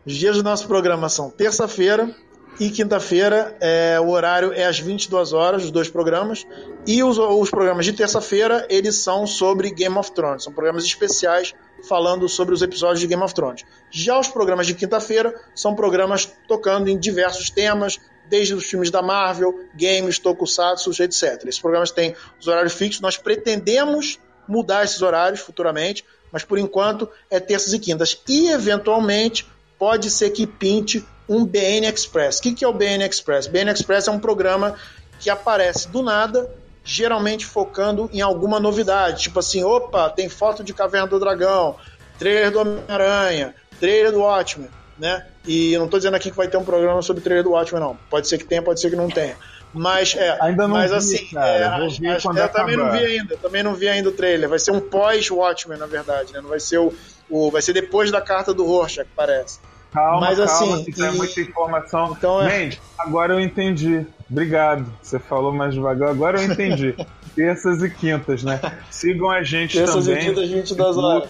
S2: Os dias do nosso programa são terça-feira, e quinta-feira, é, o horário é às 22 horas, os dois programas. E os, os programas de terça-feira, eles são sobre Game of Thrones. São programas especiais falando sobre os episódios de Game of Thrones. Já os programas de quinta-feira são programas tocando em diversos temas, desde os filmes da Marvel, games, tokusatsu, etc. Esses programas têm os horários fixos. Nós pretendemos mudar esses horários futuramente, mas por enquanto é terças e quintas. E, eventualmente, pode ser que pinte um BN Express. O que, que é o BN Express? BN Express é um programa que aparece do nada, geralmente focando em alguma novidade. Tipo assim, opa, tem foto de Caverna do Dragão, trailer do Homem-Aranha, trailer do Watchmen, né? E eu não estou dizendo aqui que vai ter um programa sobre trailer do Watchmen, não. Pode ser que tenha, pode ser que não tenha. Mas é.
S4: Ainda não
S2: mas
S4: vi,
S2: assim,
S4: cara.
S2: É, acho, acho, eu também não vi ainda. Também não vi ainda o trailer. Vai ser um pós-Watchmen, na verdade, né? Não vai ser o, o. Vai ser depois da carta do Rorschach, parece.
S4: Calma, Mas, calma, assim, que é e... muita informação. Então, é... Agora eu entendi. Obrigado. Você falou mais devagar. Agora eu entendi. Terças e quintas, né? Sigam a gente
S2: Terças
S4: também.
S2: Terças e quintas, 20 das horas.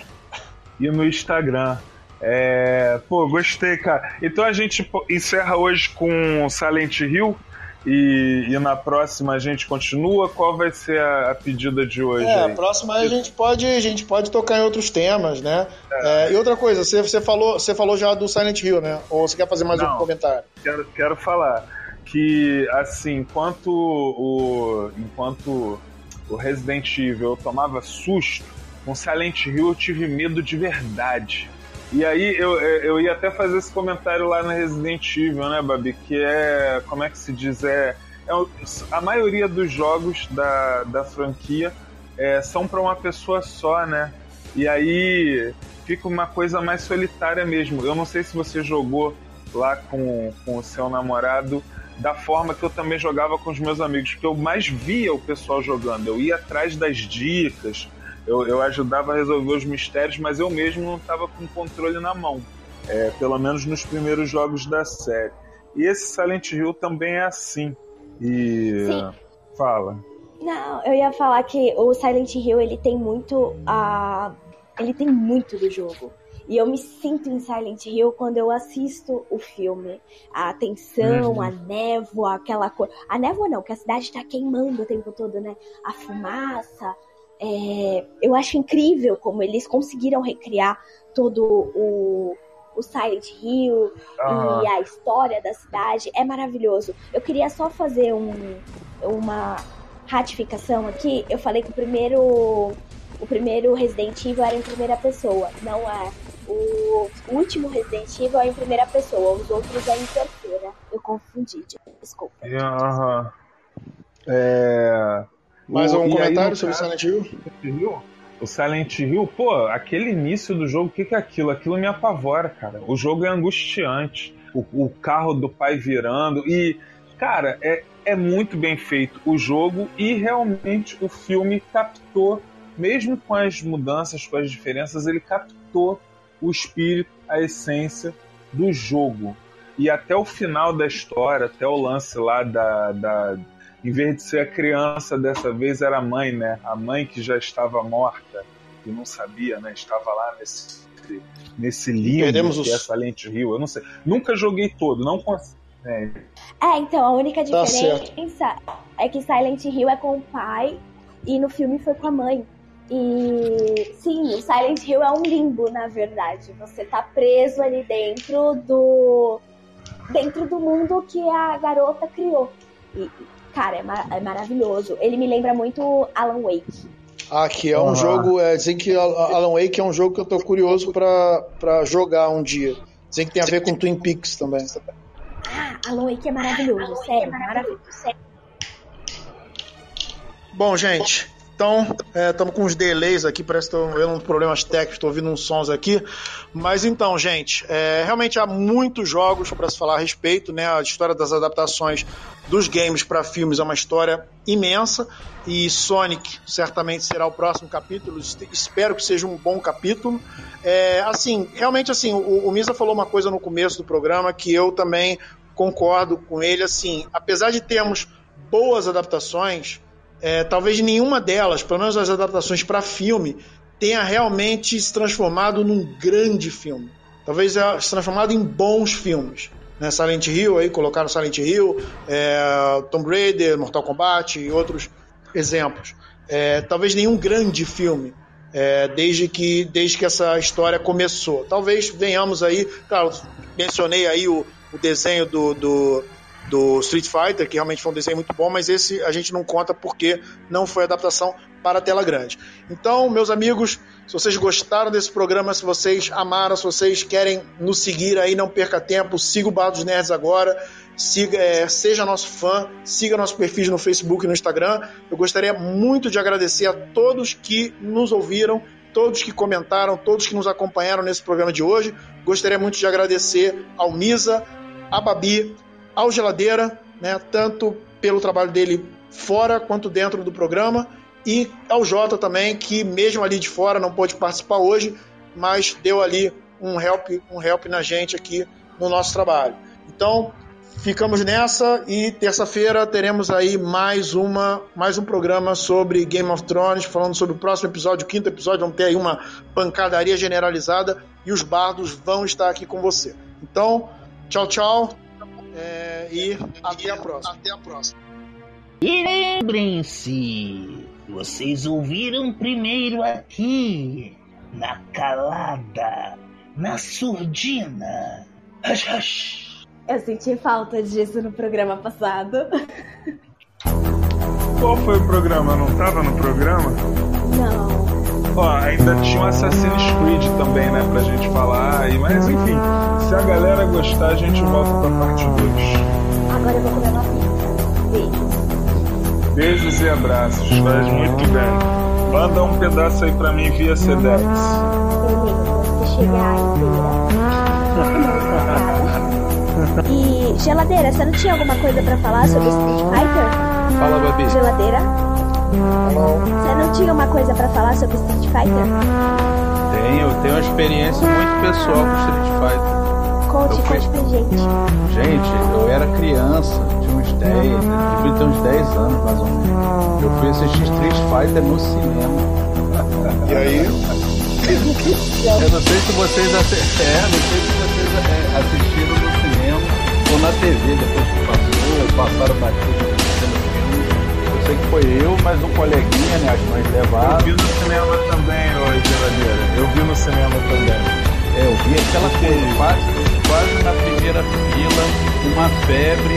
S4: E no Instagram. É... Pô, gostei, cara. Então a gente encerra hoje com Silent Hill. E, e, na próxima a gente continua? Qual vai ser a, a pedida de hoje?
S2: É, a próxima a gente pode, a gente pode tocar em outros temas, né? É. É, e outra coisa, você, você, falou, você falou já do Silent Hill, né? Ou você quer fazer mais Não, um comentário?
S4: Quero, quero falar que, assim, enquanto o, enquanto o Resident Evil eu tomava susto, com Silent Hill eu tive medo de verdade. E aí eu, eu ia até fazer esse comentário lá no Resident Evil, né, Babi? Que é, como é que se diz? É, é a maioria dos jogos da, da franquia é, são para uma pessoa só, né? E aí fica uma coisa mais solitária mesmo. Eu não sei se você jogou lá com, com o seu namorado da forma que eu também jogava com os meus amigos, porque eu mais via o pessoal jogando. Eu ia atrás das dicas, eu, eu ajudava a resolver os mistérios, mas eu mesmo não estava com o controle na mão. É, pelo menos nos primeiros jogos da série. E esse Silent Hill também é assim. E. Sim. Fala.
S5: Não, eu ia falar que o Silent Hill ele tem muito a. Ele tem muito do jogo. E eu me sinto em Silent Hill quando eu assisto o filme. A tensão, uhum. a névoa, aquela cor. A névoa não, que a cidade tá queimando o tempo todo, né? A fumaça, é, eu acho incrível como eles conseguiram recriar todo o, o Silent Hill ah. e a história da cidade. É maravilhoso. Eu queria só fazer um, uma ratificação aqui. Eu falei que o primeiro, o primeiro Resident Evil era em primeira pessoa. Não é. O último Resident Evil é em primeira pessoa, os outros é em terceira. Eu confundi, desculpa.
S4: Aham. É.
S2: Mais algum comentário aí, sobre Silent Hill?
S4: O Silent Hill, pô, aquele início do jogo, o que, que é aquilo? Aquilo me apavora, cara. O jogo é angustiante. O, o carro do pai virando. E, cara, é, é muito bem feito o jogo e realmente o filme captou, mesmo com as mudanças, com as diferenças, ele captou o espírito, a essência do jogo. E até o final da história, até o lance lá da, da. Em vez de ser a criança, dessa vez era a mãe, né? A mãe que já estava morta e não sabia, né? Estava lá nesse, nesse limbo que é
S2: os-
S4: Silent Hill. Eu não sei. Nunca joguei todo, não consigo. É,
S5: É, então, a única
S2: Tá
S5: diferença é que Silent Hill é com o pai e no filme foi com a mãe. E sim, o Silent Hill é um limbo, na verdade. Você tá preso ali dentro do. dentro do mundo que a garota criou. E, cara, é, ma- é maravilhoso. Ele me lembra muito Alan Wake.
S2: Ah, que é um
S4: Aham.
S2: jogo. É, dizem que Alan Wake é um jogo que eu tô curioso pra, pra jogar um dia. Dizem que tem a ver com Twin Peaks também.
S5: Ah, Alan Wake é maravilhoso, sério, maravilhoso.
S2: Bom, gente, então estamos com uns delays aqui, parece que estou vendo problemas técnicos, estou ouvindo uns sons aqui. Mas então, gente, é, realmente há muitos jogos para se falar a respeito, né? A história das adaptações dos games para filmes é uma história imensa e Sonic certamente será o próximo capítulo. Es- Espero que seja um bom capítulo. É, assim, realmente assim, o, o Misa falou uma coisa no começo do programa que eu também concordo com ele. Assim, apesar de termos boas adaptações, é, talvez nenhuma delas, pelo menos as adaptações para filme, tenha realmente se transformado num grande filme. Talvez se transformado em bons filmes. Né? Silent Hill, aí colocaram Silent Hill, é, Tomb Raider, Mortal Kombat e outros exemplos. É, talvez nenhum grande filme é, desde, que, desde que essa história começou. Talvez venhamos aí, claro, mencionei aí o, o desenho do, do, do Street Fighter, que realmente foi um desenho muito bom, mas esse a gente não conta porque não foi adaptação para a tela grande. Então, meus amigos, se vocês gostaram desse programa, se vocês amaram, se vocês querem nos seguir aí, não perca tempo, siga o Bar dos Nerds agora, siga, é, seja nosso fã, siga nosso perfil no Facebook e no Instagram. Eu gostaria muito de agradecer a todos que nos ouviram, todos que comentaram, todos que nos acompanharam nesse programa de hoje. Gostaria muito de agradecer ao Misa, a Babi, ao Geladeira, né, tanto pelo trabalho dele fora quanto dentro do programa, e ao Jota também, que mesmo ali de fora não pôde participar hoje, mas deu ali um help, um help na gente aqui no nosso trabalho. Então, ficamos nessa e terça-feira teremos aí mais uma mais um programa sobre Game of Thrones, falando sobre o próximo episódio, o quinto episódio, vamos ter aí uma pancadaria generalizada e os bardos vão estar aqui com você. Então, tchau, tchau. É, e até a próxima. Até a próxima.
S6: E lembrem-se, vocês ouviram primeiro aqui, na calada, na surdina. Hush, hush.
S5: Eu senti falta disso no programa passado.
S4: Qual foi o programa? Não tava no programa?
S5: Não.
S4: Ó, ainda tinha um Assassin's Creed também, né, pra gente falar. E, mas enfim, se a galera gostar, a gente volta pra parte 2.
S5: Agora eu vou comer uma pizza. Beijo.
S4: Beijos e abraços, faz muito bem. Manda um pedaço aí pra mim via Sedex.
S5: Você chegar inteira. E geladeira, você não tinha alguma coisa pra falar sobre Street Fighter?
S3: Fala, Babi.
S5: Geladeira? Você não tinha uma coisa pra falar sobre Street Fighter?
S3: Tenho, tenho uma experiência muito pessoal com Street Fighter.
S5: Conte,
S3: Eu fui-
S5: conte pra gente.
S3: Gente, eu era criança, tinha uns 10, devia ter uns 10 anos mais ou menos. Eu fui assistir Street Fighter no cinema.
S2: E aí?
S3: Eu não sei se vocês assi- é, não sei se vocês é, assistiram no cinema ou na TV depois que passou, ou passaram batido no filme. Eu sei que foi eu, mas um coleguinha, né? As mães
S4: Eu
S3: levaram.
S4: vi no cinema também, ô geladeira. Eu vi no cinema também.
S3: É, eu vi aquela coisa, quase, quase na primeira fila, uma febre,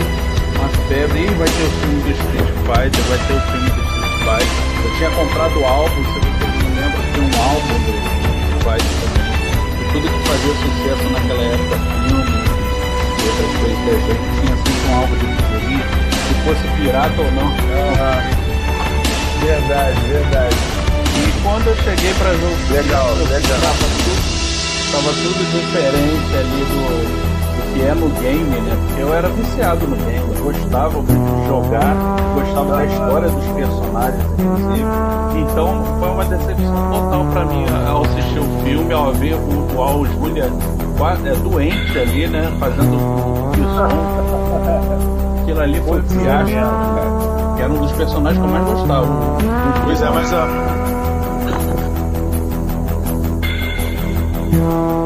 S3: uma febre, e vai ter o filme do Street Fighter, vai ter o filme do Street Fighter. Eu tinha comprado o álbum, se vocês não lembram, tinha um álbum do Street Fighter também. E tudo que fazia sucesso naquela época, filme e outras coisas da gente, tinha sempre um álbum de figurinha, se fosse pirata ou não.
S4: Verdade, verdade.
S3: E quando eu cheguei pra ver o filme,
S4: Legal,
S3: eu-
S4: legal.
S3: Tudo, tava tudo diferente ali do, do que é no game, né? Porque eu era viciado no game, eu gostava de jogar, gostava da história dos personagens, inclusive. Então foi uma decepção total pra mim ao assistir o filme, ao ver o, o Al Julia é, doente ali, né? Fazendo o som. Aquilo ali foi fiasco, cara. Que era um dos personagens que eu mais gostava.
S2: Pois é, mas a.
S7: you.